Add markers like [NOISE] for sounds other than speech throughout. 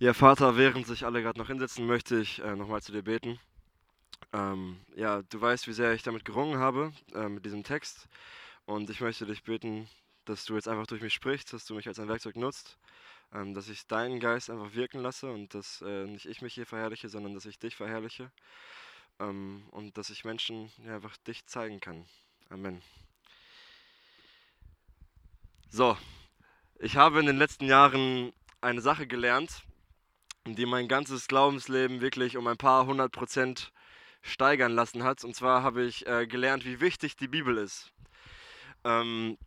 Ja, Vater, während sich alle gerade noch hinsetzen, möchte ich äh, nochmal zu dir beten. Ähm, ja, du weißt, wie sehr ich damit gerungen habe, äh, mit diesem Text. Und ich möchte dich beten, dass du jetzt einfach durch mich sprichst, dass du mich als ein Werkzeug nutzt, ähm, dass ich deinen Geist einfach wirken lasse und dass äh, nicht ich mich hier verherrliche, sondern dass ich dich verherrliche. Ähm, und dass ich Menschen ja, einfach dich zeigen kann. Amen. So, ich habe in den letzten Jahren eine Sache gelernt, die mein ganzes Glaubensleben wirklich um ein paar hundert Prozent steigern lassen hat. Und zwar habe ich äh, gelernt, wie wichtig die Bibel ist. Ähm,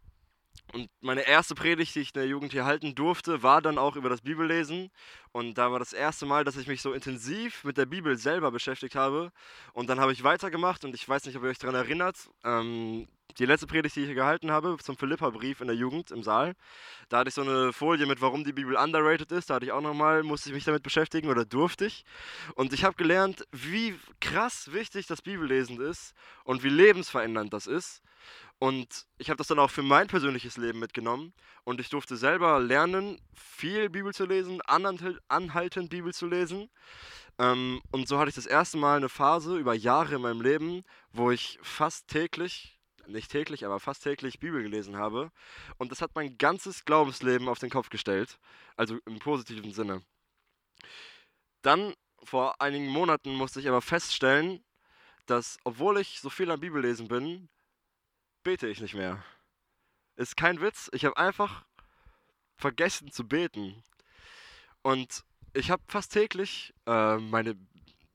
und meine erste Predigt, die ich in der Jugend hier halten durfte, war dann auch über das Bibellesen. Und da war das erste Mal, dass ich mich so intensiv mit der Bibel selber beschäftigt habe. Und dann habe ich weitergemacht und ich weiß nicht, ob ihr euch daran erinnert. Ähm, die letzte Predigt, die ich hier gehalten habe, zum Philippa-Brief in der Jugend im Saal, da hatte ich so eine Folie mit, warum die Bibel underrated ist. Da hatte ich auch nochmal, musste ich mich damit beschäftigen oder durfte ich. Und ich habe gelernt, wie krass wichtig das Bibellesen ist und wie lebensverändernd das ist. Und ich habe das dann auch für mein persönliches Leben mitgenommen. Und ich durfte selber lernen, viel Bibel zu lesen, anhaltend Bibel zu lesen. Ähm, und so hatte ich das erste Mal eine Phase über Jahre in meinem Leben, wo ich fast täglich nicht täglich, aber fast täglich Bibel gelesen habe. Und das hat mein ganzes Glaubensleben auf den Kopf gestellt. Also im positiven Sinne. Dann, vor einigen Monaten, musste ich aber feststellen, dass, obwohl ich so viel am Bibellesen bin, bete ich nicht mehr. Ist kein Witz. Ich habe einfach vergessen zu beten. Und ich habe fast täglich äh, meine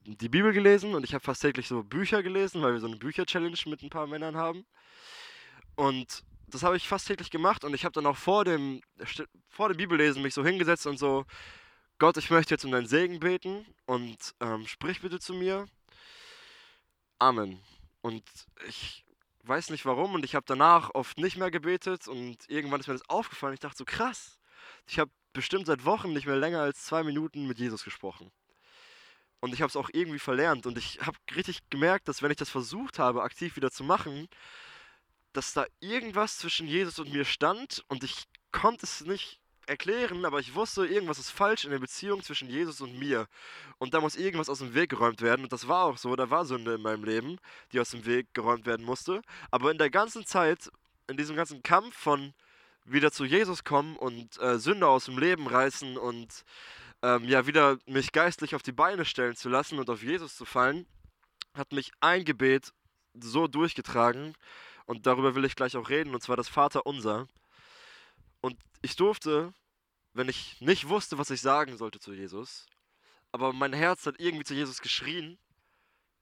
die Bibel gelesen und ich habe fast täglich so Bücher gelesen, weil wir so eine Bücher-Challenge mit ein paar Männern haben. Und das habe ich fast täglich gemacht und ich habe dann auch vor dem, vor dem Bibellesen mich so hingesetzt und so, Gott, ich möchte jetzt um deinen Segen beten und ähm, sprich bitte zu mir. Amen. Und ich weiß nicht warum und ich habe danach oft nicht mehr gebetet und irgendwann ist mir das aufgefallen. Ich dachte so, krass, ich habe bestimmt seit Wochen nicht mehr länger als zwei Minuten mit Jesus gesprochen. Und ich habe es auch irgendwie verlernt und ich habe richtig gemerkt, dass wenn ich das versucht habe, aktiv wieder zu machen, dass da irgendwas zwischen Jesus und mir stand und ich konnte es nicht erklären, aber ich wusste, irgendwas ist falsch in der Beziehung zwischen Jesus und mir. Und da muss irgendwas aus dem Weg geräumt werden. Und das war auch so, da war Sünde in meinem Leben, die aus dem Weg geräumt werden musste. Aber in der ganzen Zeit, in diesem ganzen Kampf von wieder zu Jesus kommen und äh, Sünde aus dem Leben reißen und ähm, ja wieder mich geistlich auf die Beine stellen zu lassen und auf Jesus zu fallen, hat mich ein Gebet so durchgetragen, und darüber will ich gleich auch reden, und zwar das Vater unser. Und ich durfte, wenn ich nicht wusste, was ich sagen sollte zu Jesus, aber mein Herz hat irgendwie zu Jesus geschrien,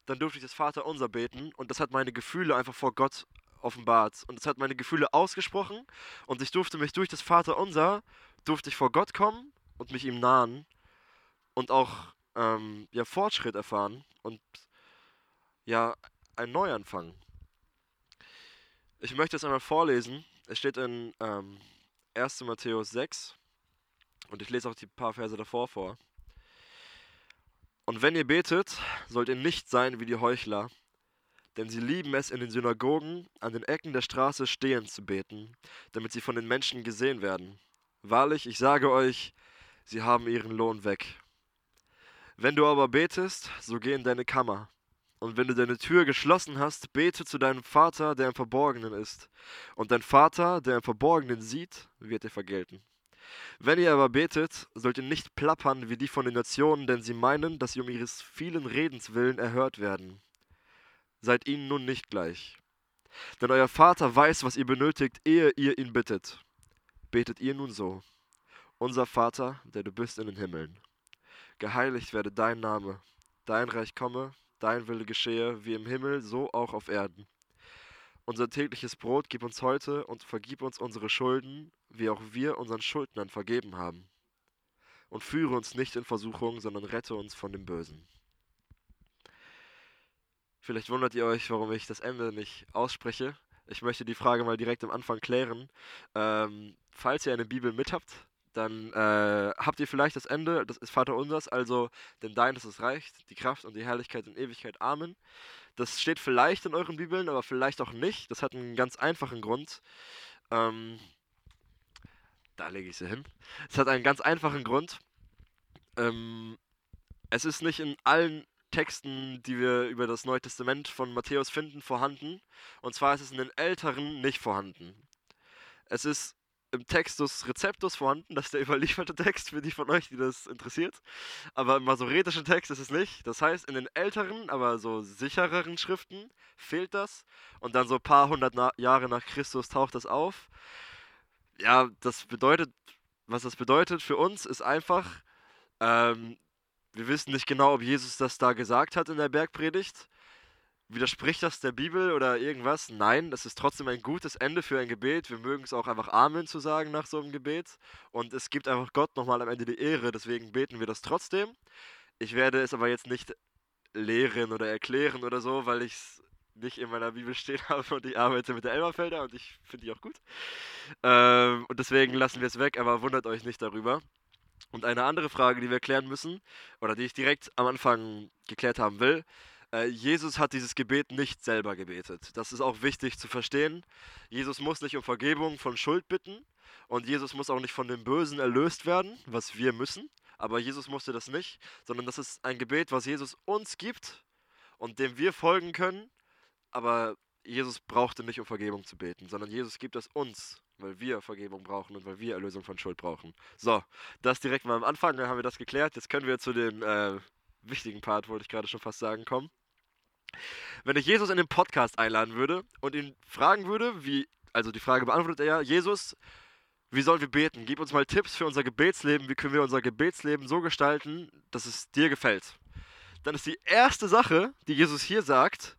dann durfte ich das Vater unser beten und das hat meine Gefühle einfach vor Gott offenbart und es hat meine Gefühle ausgesprochen und ich durfte mich durch das Vater unser durfte ich vor Gott kommen und mich ihm nahen und auch ähm, ja Fortschritt erfahren und ja ein Neuanfang. Ich möchte es einmal vorlesen. Es steht in ähm, 1. Matthäus 6 und ich lese auch die paar Verse davor vor. Und wenn ihr betet, sollt ihr nicht sein wie die Heuchler, denn sie lieben es, in den Synagogen an den Ecken der Straße stehen zu beten, damit sie von den Menschen gesehen werden. Wahrlich, ich sage euch, sie haben ihren Lohn weg. Wenn du aber betest, so geh in deine Kammer und wenn du deine Tür geschlossen hast, bete zu deinem Vater, der im Verborgenen ist. Und dein Vater, der im Verborgenen sieht, wird dir vergelten. Wenn ihr aber betet, sollt ihr nicht plappern wie die von den Nationen, denn sie meinen, dass sie um ihres vielen Redens willen erhört werden. Seid ihnen nun nicht gleich. Denn euer Vater weiß, was ihr benötigt, ehe ihr ihn bittet. Betet ihr nun so. Unser Vater, der du bist in den Himmeln. Geheiligt werde dein Name, dein Reich komme, dein Wille geschehe, wie im Himmel, so auch auf Erden. Unser tägliches Brot gib uns heute und vergib uns unsere Schulden, wie auch wir unseren Schuldnern vergeben haben. Und führe uns nicht in Versuchung, sondern rette uns von dem Bösen. Vielleicht wundert ihr euch, warum ich das Ende nicht ausspreche. Ich möchte die Frage mal direkt am Anfang klären. Ähm, falls ihr eine Bibel mit habt, dann äh, habt ihr vielleicht das Ende, das ist Vater unsers, also denn dein ist es reicht, die Kraft und die Herrlichkeit in Ewigkeit. Amen. Das steht vielleicht in euren Bibeln, aber vielleicht auch nicht. Das hat einen ganz einfachen Grund. Ähm, da lege ich sie hin. Es hat einen ganz einfachen Grund. ähm, es ist nicht in allen Texten, die wir über das Neue Testament von Matthäus finden, vorhanden. Und zwar ist es in den älteren nicht vorhanden. Es ist im Textus Receptus vorhanden, das ist der [LAUGHS] überlieferte Text für die von euch, die das interessiert. Aber im masoretischen Text ist es nicht. Das heißt, in den älteren, aber so sichereren Schriften fehlt das. Und dann so ein paar hundert Na Jahre nach Christus taucht das auf. Ja, das bedeutet, was das bedeutet für uns, ist einfach, ähm, wir wissen nicht genau, ob Jesus das da gesagt hat in der Bergpredigt. Widerspricht das der Bibel oder irgendwas? Nein, das ist trotzdem ein gutes Ende für ein Gebet. Wir mögen es auch einfach Amen zu sagen nach so einem Gebet. Und es gibt einfach Gott nochmal am Ende die Ehre, deswegen beten wir das trotzdem. Ich werde es aber jetzt nicht lehren oder erklären oder so, weil ich es nicht in meiner Bibel stehen [LAUGHS] habe und ich arbeite mit der Elberfelder und ich finde die auch gut. Ähm, und deswegen lassen wir es weg, aber wundert euch nicht darüber. Und eine andere Frage, die wir klären müssen, oder die ich direkt am Anfang geklärt haben will, Jesus hat dieses Gebet nicht selber gebetet. Das ist auch wichtig zu verstehen. Jesus muss nicht um Vergebung von Schuld bitten und Jesus muss auch nicht von dem Bösen erlöst werden, was wir müssen. Aber Jesus musste das nicht, sondern das ist ein Gebet, was Jesus uns gibt und dem wir folgen können. Aber Jesus brauchte nicht um Vergebung zu beten, sondern Jesus gibt es uns, weil wir Vergebung brauchen und weil wir Erlösung von Schuld brauchen. So, das direkt mal am Anfang, dann haben wir das geklärt. Jetzt können wir zu dem äh, wichtigen Part, wollte ich gerade schon fast sagen, kommen. Wenn ich Jesus in den Podcast einladen würde und ihn fragen würde, wie, also die Frage beantwortet er ja, Jesus, wie sollen wir beten? Gib uns mal Tipps für unser Gebetsleben. Wie können wir unser Gebetsleben so gestalten, dass es dir gefällt? Dann ist die erste Sache, die Jesus hier sagt,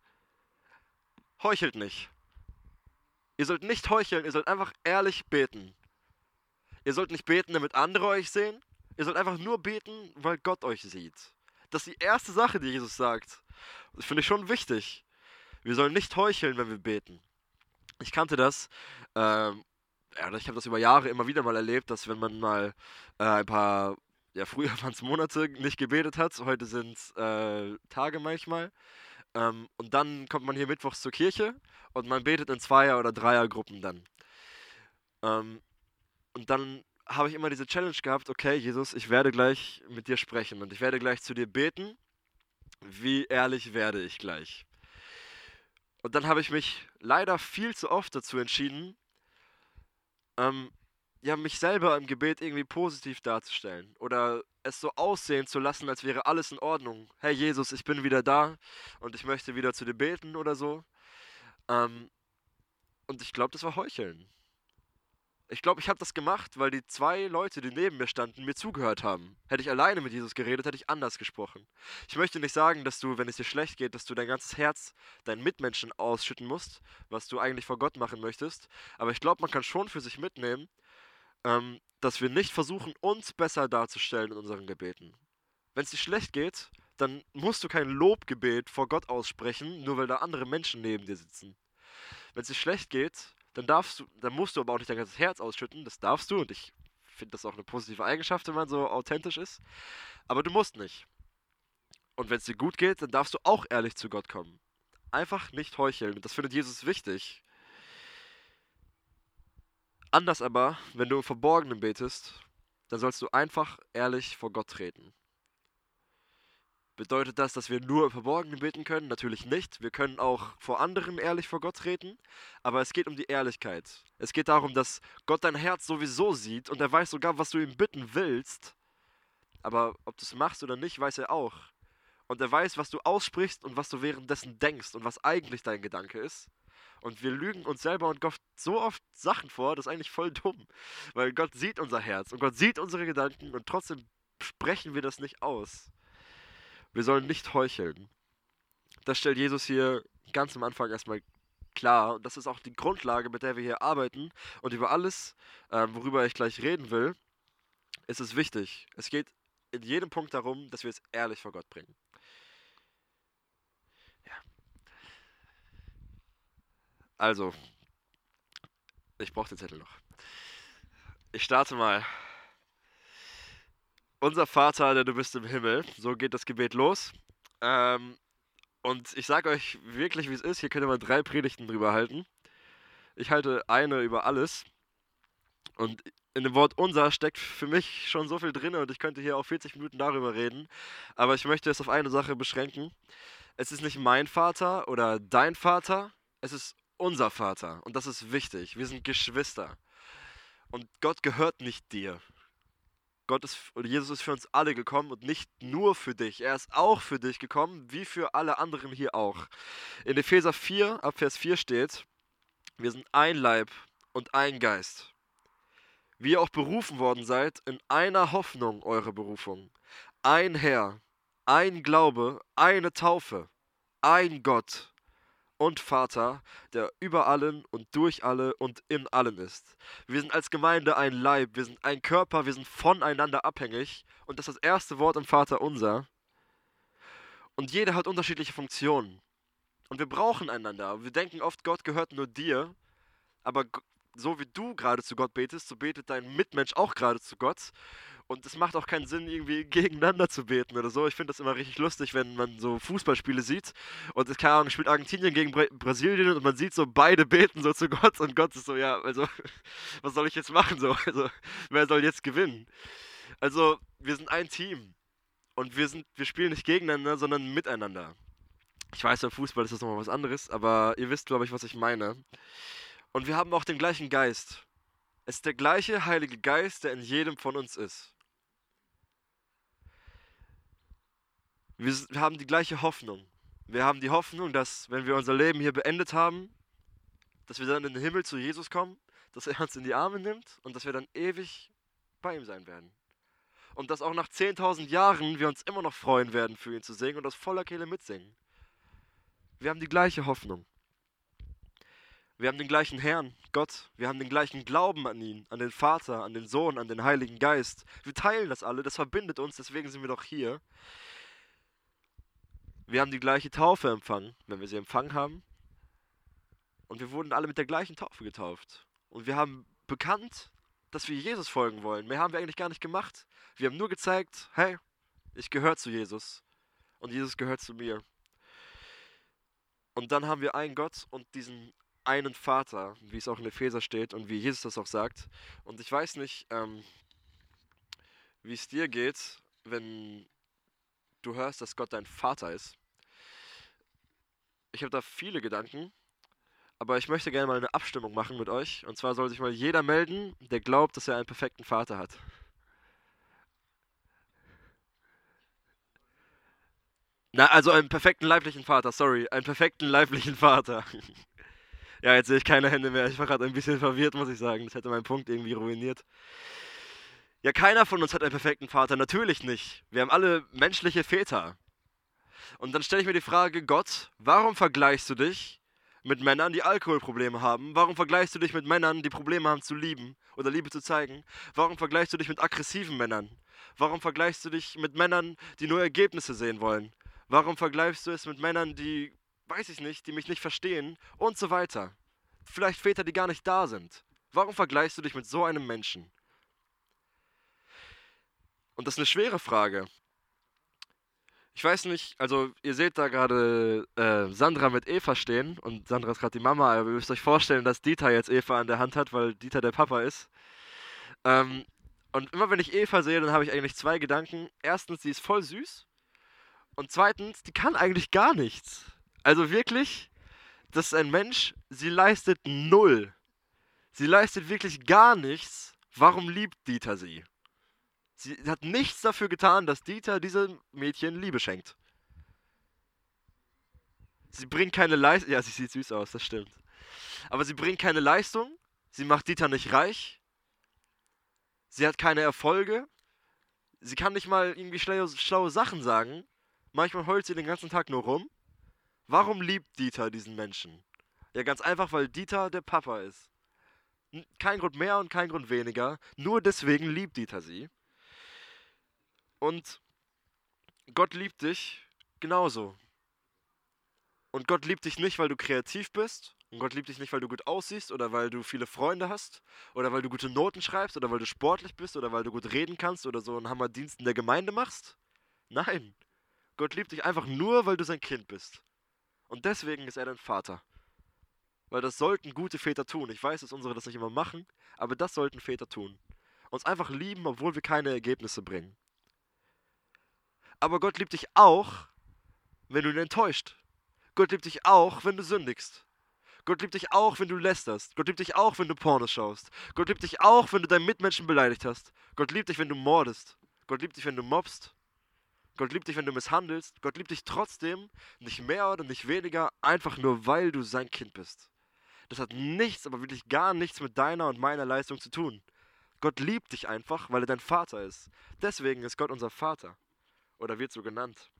heuchelt nicht. Ihr sollt nicht heucheln, ihr sollt einfach ehrlich beten. Ihr sollt nicht beten, damit andere euch sehen. Ihr sollt einfach nur beten, weil Gott euch sieht. Das ist die erste Sache, die Jesus sagt. Das finde ich schon wichtig. Wir sollen nicht heucheln, wenn wir beten. Ich kannte das. Ähm, ja, ich habe das über Jahre immer wieder mal erlebt, dass wenn man mal äh, ein paar, ja, früher [LAUGHS] waren es Monate nicht gebetet hat, heute sind es äh, Tage manchmal. Ähm, und dann kommt man hier mittwochs zur Kirche und man betet in Zweier- oder Dreiergruppen dann. Ähm, und dann habe ich immer diese Challenge gehabt, okay, Jesus, ich werde gleich mit dir sprechen und ich werde gleich zu dir beten wie ehrlich werde ich gleich? Und dann habe ich mich leider viel zu oft dazu entschieden, ähm, ja, mich selber im Gebet irgendwie positiv darzustellen oder es so aussehen zu lassen, als wäre alles in Ordnung. Hey Jesus, ich bin wieder da und ich möchte wieder zu dir beten oder so. Ähm, und ich glaube, das war Heucheln. Ich glaube, ich habe das gemacht, weil die zwei Leute, die neben mir standen, mir zugehört haben. Hätte ich alleine mit Jesus geredet, hätte ich anders gesprochen. Ich möchte nicht sagen, dass du, wenn es dir schlecht geht, dass du dein ganzes Herz deinen Mitmenschen ausschütten musst, was du eigentlich vor Gott machen möchtest. Aber ich glaube, man kann schon für sich mitnehmen, ähm, dass wir nicht versuchen, uns besser darzustellen in unseren Gebeten. Wenn es dir schlecht geht, dann musst du kein Lobgebet vor Gott aussprechen, nur weil da andere Menschen neben dir sitzen. Wenn es dir schlecht geht, dann darfst du, dann musst du aber auch nicht dein ganzes Herz ausschütten, das darfst du und ich finde das auch eine positive Eigenschaft, wenn man so authentisch ist. Aber du musst nicht. Und wenn es dir gut geht, dann darfst du auch ehrlich zu Gott kommen. Einfach nicht heucheln. Das findet Jesus wichtig. Anders aber, wenn du im Verborgenen betest, dann sollst du einfach ehrlich vor Gott treten. Bedeutet das, dass wir nur im Verborgenen beten können? Natürlich nicht. Wir können auch vor anderen ehrlich vor Gott treten. Aber es geht um die Ehrlichkeit. Es geht darum, dass Gott dein Herz sowieso sieht und er weiß sogar, was du ihm bitten willst. Aber ob du es machst oder nicht, weiß er auch. Und er weiß, was du aussprichst und was du währenddessen denkst und was eigentlich dein Gedanke ist. Und wir lügen uns selber und Gott so oft Sachen vor, das ist eigentlich voll dumm. Weil Gott sieht unser Herz und Gott sieht unsere Gedanken und trotzdem sprechen wir das nicht aus. Wir sollen nicht heucheln. Das stellt Jesus hier ganz am Anfang erstmal klar. Und das ist auch die Grundlage, mit der wir hier arbeiten. Und über alles, äh, worüber ich gleich reden will, ist es wichtig. Es geht in jedem Punkt darum, dass wir es ehrlich vor Gott bringen. Ja. Also, ich brauche den Zettel noch. Ich starte mal. Unser Vater, der du bist im Himmel. So geht das Gebet los. Ähm, und ich sage euch wirklich, wie es ist. Hier ihr mal drei Predigten drüber halten. Ich halte eine über alles. Und in dem Wort unser steckt für mich schon so viel drin und ich könnte hier auch 40 Minuten darüber reden. Aber ich möchte es auf eine Sache beschränken. Es ist nicht mein Vater oder dein Vater, es ist unser Vater. Und das ist wichtig. Wir sind Geschwister. Und Gott gehört nicht dir. Gott ist, oder Jesus ist für uns alle gekommen und nicht nur für dich. Er ist auch für dich gekommen, wie für alle anderen hier auch. In Epheser 4, ab Vers 4 steht, wir sind ein Leib und ein Geist. Wie ihr auch berufen worden seid, in einer Hoffnung eure Berufung. Ein Herr, ein Glaube, eine Taufe, ein Gott und Vater, der über allen und durch alle und in allen ist. Wir sind als Gemeinde ein Leib, wir sind ein Körper, wir sind voneinander abhängig und das ist das erste Wort im Vater unser. Und jeder hat unterschiedliche Funktionen. Und wir brauchen einander. Wir denken oft, Gott gehört nur dir, aber so wie du gerade zu Gott betest, so betet dein Mitmensch auch gerade zu Gott. Und es macht auch keinen Sinn, irgendwie [LAUGHS] gegeneinander zu beten oder so. Ich finde das immer richtig lustig, wenn man so Fußballspiele sieht und es Ahnung, spielt Argentinien gegen Bra Brasilien und man sieht so, beide beten so zu Gott und Gott ist so, ja, also, [LAUGHS] was soll ich jetzt machen so? Also, wer soll jetzt gewinnen? Also, wir sind ein Team und wir sind, wir spielen nicht gegeneinander, sondern miteinander. Ich weiß, beim Fußball ist das nochmal was anderes, aber ihr wisst, glaube ich, was ich meine. Und wir haben auch den gleichen Geist. Es ist der gleiche Heilige Geist, der in jedem von uns ist. Wir haben die gleiche Hoffnung. Wir haben die Hoffnung, dass, wenn wir unser Leben hier beendet haben, dass wir dann in den Himmel zu Jesus kommen, dass er uns in die Arme nimmt und dass wir dann ewig bei ihm sein werden. Und dass auch nach 10.000 Jahren wir uns immer noch freuen werden, für ihn zu singen und aus voller Kehle mitsingen. Wir haben die gleiche Hoffnung. Wir haben den gleichen Herrn, Gott. Wir haben den gleichen Glauben an ihn, an den Vater, an den Sohn, an den Heiligen Geist. Wir teilen das alle, das verbindet uns, deswegen sind wir doch hier. Wir haben die gleiche Taufe empfangen, wenn wir sie empfangen haben. Und wir wurden alle mit der gleichen Taufe getauft. Und wir haben bekannt, dass wir Jesus folgen wollen. Mehr haben wir eigentlich gar nicht gemacht. Wir haben nur gezeigt, hey, ich gehöre zu Jesus. Und Jesus gehört zu mir. Und dann haben wir einen Gott und diesen einen Vater, wie es auch in Epheser steht und wie Jesus das auch sagt. Und ich weiß nicht, ähm, wie es dir geht, wenn du hörst, dass Gott dein Vater ist. Ich habe da viele Gedanken, aber ich möchte gerne mal eine Abstimmung machen mit euch. Und zwar soll sich mal jeder melden, der glaubt, dass er einen perfekten Vater hat. Na, also einen perfekten leiblichen Vater, sorry, einen perfekten leiblichen Vater. [LAUGHS] ja, jetzt sehe ich keine Hände mehr. Ich war gerade ein bisschen verwirrt, muss ich sagen. Das hätte meinen Punkt irgendwie ruiniert. Ja, keiner von uns hat einen perfekten Vater, natürlich nicht. Wir haben alle menschliche Väter. Und dann stelle ich mir die Frage, Gott, warum vergleichst du dich mit Männern, die Alkoholprobleme haben? Warum vergleichst du dich mit Männern, die Probleme haben zu lieben oder Liebe zu zeigen? Warum vergleichst du dich mit aggressiven Männern? Warum vergleichst du dich mit Männern, die nur Ergebnisse sehen wollen? Warum vergleichst du es mit Männern, die, weiß ich nicht, die mich nicht verstehen und so weiter? Vielleicht Väter, die gar nicht da sind. Warum vergleichst du dich mit so einem Menschen? Und das ist eine schwere Frage. Ich weiß nicht, also ihr seht da gerade äh, Sandra mit Eva stehen und Sandra ist gerade die Mama, aber ihr müsst euch vorstellen, dass Dieter jetzt Eva an der Hand hat, weil Dieter der Papa ist. Ähm, und immer wenn ich Eva sehe, dann habe ich eigentlich zwei Gedanken. Erstens, sie ist voll süß. Und zweitens, die kann eigentlich gar nichts. Also wirklich, das ist ein Mensch, sie leistet null. Sie leistet wirklich gar nichts. Warum liebt Dieter sie? Sie hat nichts dafür getan, dass Dieter diesem Mädchen Liebe schenkt. Sie bringt keine Leistung. Ja, sie sieht süß aus, das stimmt. Aber sie bringt keine Leistung. Sie macht Dieter nicht reich. Sie hat keine Erfolge. Sie kann nicht mal irgendwie schlaue, schlaue Sachen sagen. Manchmal heult sie den ganzen Tag nur rum. Warum liebt Dieter diesen Menschen? Ja, ganz einfach, weil Dieter der Papa ist. Kein Grund mehr und kein Grund weniger. Nur deswegen liebt Dieter sie. Und Gott liebt dich genauso. Und Gott liebt dich nicht, weil du kreativ bist. Und Gott liebt dich nicht, weil du gut aussiehst oder weil du viele Freunde hast oder weil du gute Noten schreibst oder weil du sportlich bist oder weil du gut reden kannst oder so einen Hammerdienst in der Gemeinde machst. Nein. Gott liebt dich einfach nur, weil du sein Kind bist. Und deswegen ist er dein Vater. Weil das sollten gute Väter tun. Ich weiß, dass unsere das nicht immer machen, aber das sollten Väter tun. Uns einfach lieben, obwohl wir keine Ergebnisse bringen. Aber Gott liebt dich auch, wenn du ihn enttäuscht. Gott liebt dich auch, wenn du sündigst. Gott liebt dich auch, wenn du lästerst. Gott liebt dich auch, wenn du Pornos schaust. Gott liebt dich auch, wenn du deinen Mitmenschen beleidigt hast. Gott liebt dich, wenn du mordest. Gott liebt dich, wenn du mobst. Gott liebt dich, wenn du misshandelst. Gott liebt dich trotzdem, nicht mehr oder nicht weniger, einfach nur, weil du sein Kind bist. Das hat nichts, aber wirklich gar nichts mit deiner und meiner Leistung zu tun. Gott liebt dich einfach, weil er dein Vater ist. Deswegen ist Gott unser Vater. Oder wird so genannt.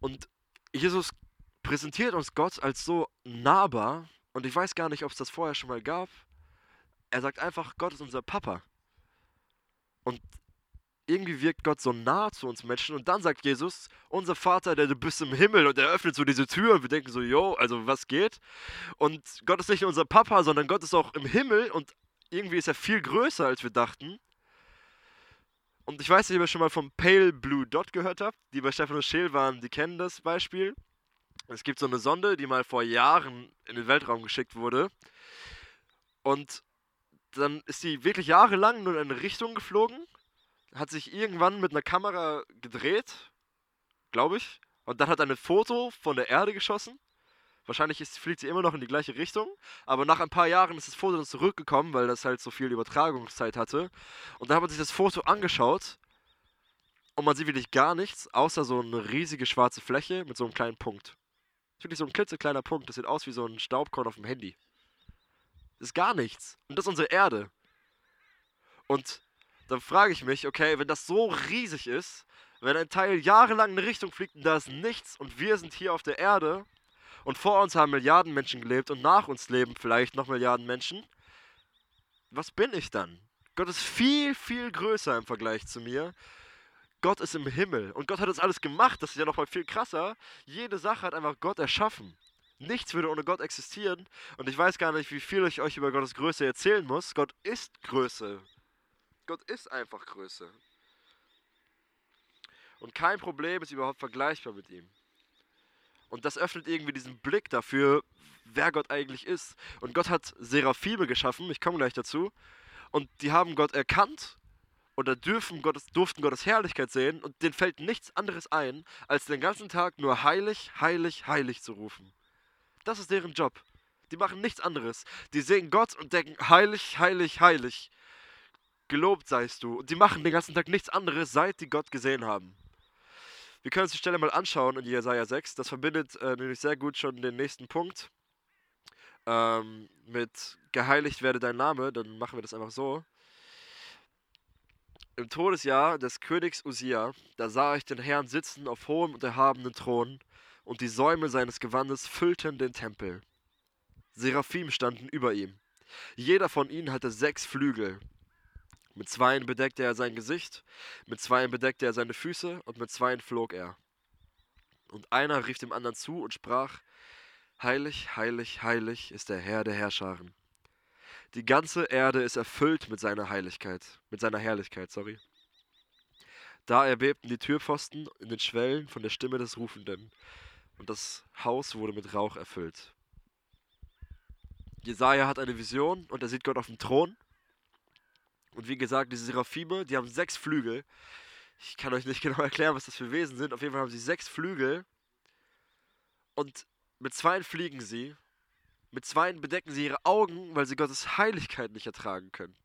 Und Jesus präsentiert uns Gott als so nahbar. Und ich weiß gar nicht, ob es das vorher schon mal gab. Er sagt einfach, Gott ist unser Papa. Und irgendwie wirkt Gott so nah zu uns Menschen und dann sagt Jesus, unser Vater, der du bist im Himmel und er öffnet so diese Tür und wir denken so, yo, also was geht? Und Gott ist nicht nur unser Papa, sondern Gott ist auch im Himmel und irgendwie ist er viel größer, als wir dachten. Und ich weiß nicht, ob ihr schon mal vom Pale Blue Dot gehört habt, die bei Stefan Scheel waren, die kennen das Beispiel. Es gibt so eine Sonde, die mal vor Jahren in den Weltraum geschickt wurde. Und dann ist sie wirklich jahrelang nur in eine Richtung geflogen hat sich irgendwann mit einer Kamera gedreht, glaube ich, und dann hat er ein Foto von der Erde geschossen. Wahrscheinlich ist, fliegt sie immer noch in die gleiche Richtung, aber nach ein paar Jahren ist das Foto dann zurückgekommen, weil das halt so viel Übertragungszeit hatte. Und dann hat man sich das Foto angeschaut und man sieht wirklich gar nichts, außer so eine riesige schwarze Fläche mit so einem kleinen Punkt. Wirklich so ein klitzekleiner Punkt, das sieht aus wie so ein Staubkorn auf dem Handy. Das ist gar nichts. Und das ist unsere Erde. Und dann frage ich mich, okay, wenn das so riesig ist, wenn ein Teil jahrelang in eine Richtung fliegt und da ist nichts und wir sind hier auf der Erde und vor uns haben Milliarden Menschen gelebt und nach uns leben vielleicht noch Milliarden Menschen, was bin ich dann? Gott ist viel, viel größer im Vergleich zu mir. Gott ist im Himmel und Gott hat das alles gemacht, das ist ja noch mal viel krasser. Jede Sache hat einfach Gott erschaffen. Nichts würde ohne Gott existieren und ich weiß gar nicht, wie viel ich euch über Gottes Größe erzählen muss. Gott ist Größe. Gott ist einfach Größe. Und kein Problem ist überhaupt vergleichbar mit ihm. Und das öffnet irgendwie diesen Blick dafür, wer Gott eigentlich ist. Und Gott hat Seraphime geschaffen, ich komme gleich dazu. Und die haben Gott erkannt oder dürfen Gottes, durften Gottes Herrlichkeit sehen. Und denen fällt nichts anderes ein, als den ganzen Tag nur heilig, heilig, heilig zu rufen. Das ist deren Job. Die machen nichts anderes. Die sehen Gott und denken, heilig, heilig, heilig. Gelobt seist du. Und die machen den ganzen Tag nichts anderes, seit die Gott gesehen haben. Wir können uns die Stelle mal anschauen in Jesaja 6. Das verbindet äh, nämlich sehr gut schon den nächsten Punkt ähm, mit Geheiligt werde dein Name. Dann machen wir das einfach so. Im Todesjahr des Königs Usia, da sah ich den Herrn sitzen auf hohem und erhabenen Thron, und die Säume seines Gewandes füllten den Tempel. Seraphim standen über ihm. Jeder von ihnen hatte sechs Flügel. Mit zweien bedeckte er sein Gesicht, mit zweien bedeckte er seine Füße und mit zweien flog er. Und einer rief dem anderen zu und sprach, Heilig, heilig, heilig ist der Herr der Herrscharen. Die ganze Erde ist erfüllt mit seiner Heiligkeit, mit seiner Herrlichkeit, sorry. Da erbebten die Türpfosten in den Schwellen von der Stimme des Rufenden, und das Haus wurde mit Rauch erfüllt. Jesaja hat eine Vision und er sieht Gott auf dem Thron und wie gesagt, diese Seraphime, die haben sechs Flügel. Ich kann euch nicht [LAUGHS] genau erklären, was das für Wesen sind. Auf jeden Fall haben sie sechs Flügel. Und mit zwei fliegen sie. Mit zwei bedecken sie ihre Augen, weil sie Gottes Heiligkeit nicht ertragen können.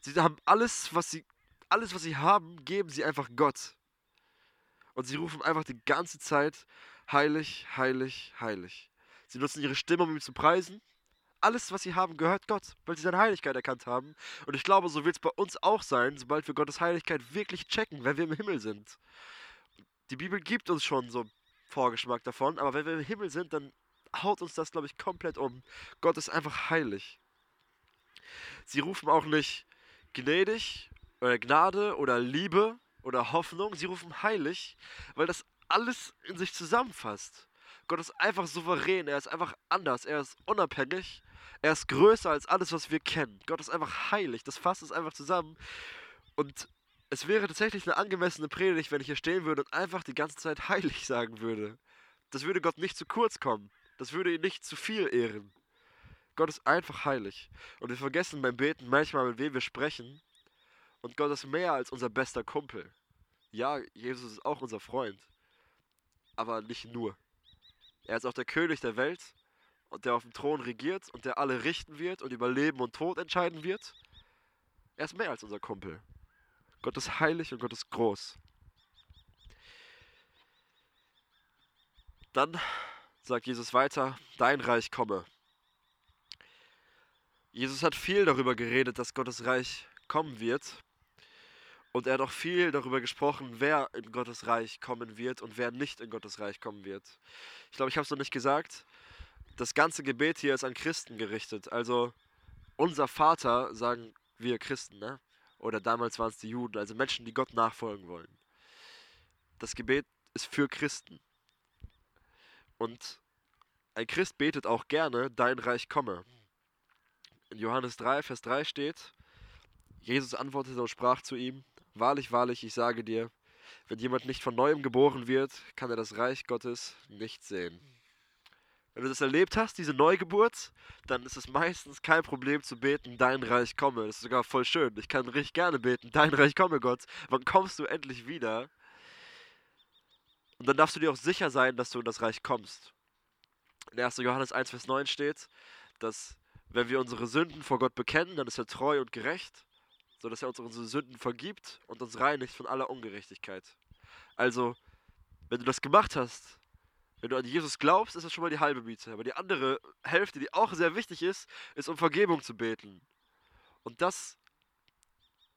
Sie haben alles, was sie, alles, was sie haben, geben sie einfach Gott. Und sie rufen einfach die ganze Zeit heilig, heilig, heilig. Sie nutzen ihre Stimme, um ihn zu preisen alles, was sie haben, gehört Gott, weil sie seine Heiligkeit erkannt haben. Und ich glaube, so wird es bei uns auch sein, sobald wir Gottes Heiligkeit wirklich checken, wenn wir im Himmel sind. Die Bibel gibt uns schon so einen Vorgeschmack davon, aber wenn wir im Himmel sind, dann haut uns das, glaube ich, komplett um. Gott ist einfach heilig. Sie rufen auch nicht gnädig oder Gnade oder Liebe oder Hoffnung, sie rufen heilig, weil das alles in sich zusammenfasst. Gott ist einfach souverän, er ist einfach anders, er ist unabhängig er ist größer als alles, was wir kennen. Gott ist einfach heilig. Das fasst es einfach zusammen. Und es wäre tatsächlich eine angemessene Predigt, wenn ich hier stehen würde und einfach die ganze Zeit [LAUGHS] heilig sagen würde. Das würde Gott nicht zu kurz kommen. Das würde ihn nicht zu viel ehren. Gott ist einfach heilig. Und wir vergessen beim Beten manchmal, mit wem wir sprechen. Und Gott ist mehr als unser bester Kumpel. Ja, Jesus ist auch unser Freund. Aber nicht nur. Er ist auch der König der Welt und der auf dem Thron regiert und der alle richten wird und über Leben und Tod entscheiden wird. Er ist mehr als unser Kumpel. Gott ist heilig und Gott ist groß. Dann sagt Jesus weiter, dein Reich komme. Jesus hat viel darüber geredet, dass Gottes Reich kommen wird. Und er hat auch viel darüber gesprochen, wer in Gottes Reich kommen wird und wer nicht in Gottes Reich kommen wird. Ich glaube, ich habe es noch nicht gesagt. Das ganze Gebet hier ist an Christen gerichtet. Also unser Vater, sagen wir Christen, ne? oder damals waren es die Juden, also Menschen, die Gott nachfolgen wollen. Das Gebet ist für Christen. Und ein Christ betet auch gerne, dein Reich komme. In Johannes 3, Vers 3 steht, Jesus antwortete und sprach zu ihm, Wahrlich, wahrlich, ich sage dir, wenn jemand nicht von neuem geboren wird, kann er das Reich Gottes nicht sehen. Wenn du das erlebt hast, diese Neugeburt, dann ist es meistens kein Problem zu beten, dein Reich komme. Das ist sogar voll schön. Ich kann richtig gerne beten, dein Reich komme, Gott. Wann kommst du endlich wieder? Und dann darfst du dir auch sicher sein, dass du in das Reich kommst. In 1. Johannes 1, Vers 9 steht, dass wenn wir unsere Sünden vor Gott bekennen, dann ist er treu und gerecht, sodass er uns unsere Sünden vergibt und uns reinigt von aller Ungerechtigkeit. Also, wenn du das gemacht hast, wenn du an Jesus glaubst, ist das schon mal die halbe Miete. Aber die andere Hälfte, die auch sehr wichtig ist, ist um Vergebung zu beten. Und das,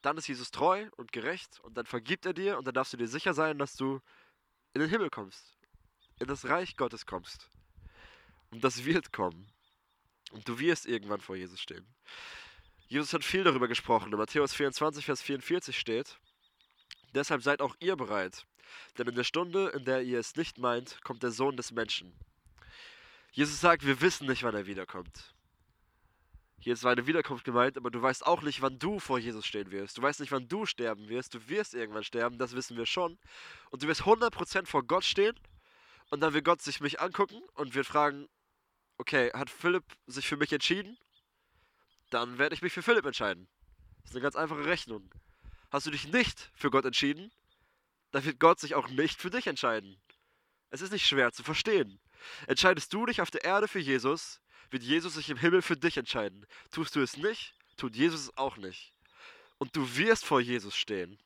dann ist Jesus treu und gerecht und dann vergibt er dir und dann darfst du dir sicher sein, dass du in den Himmel kommst, in das Reich Gottes kommst. Und das wird kommen. Und du wirst irgendwann vor Jesus stehen. Jesus hat viel darüber gesprochen. In Matthäus 24, Vers 44 steht, Deshalb seid auch ihr bereit, denn in der Stunde, in der ihr es nicht meint, kommt der Sohn des Menschen. Jesus sagt, wir wissen nicht, wann er wiederkommt. Hier ist seine Wiederkunft gemeint, aber du weißt auch nicht, wann du vor Jesus stehen wirst. Du weißt nicht, wann du sterben wirst. Du wirst irgendwann sterben, das wissen wir schon. Und du wirst 100% vor Gott stehen und dann wird Gott sich mich angucken und wird fragen, okay, hat Philipp sich für mich entschieden? Dann werde ich mich für Philipp entscheiden. Das ist eine ganz einfache Rechnung. Hast du dich nicht für Gott entschieden? Dann wird Gott sich auch nicht für dich entscheiden. Es ist nicht schwer zu verstehen. Entscheidest du dich auf der Erde für Jesus, wird Jesus sich im Himmel für dich entscheiden. Tust du es nicht, tut Jesus es auch nicht. Und du wirst vor Jesus stehen.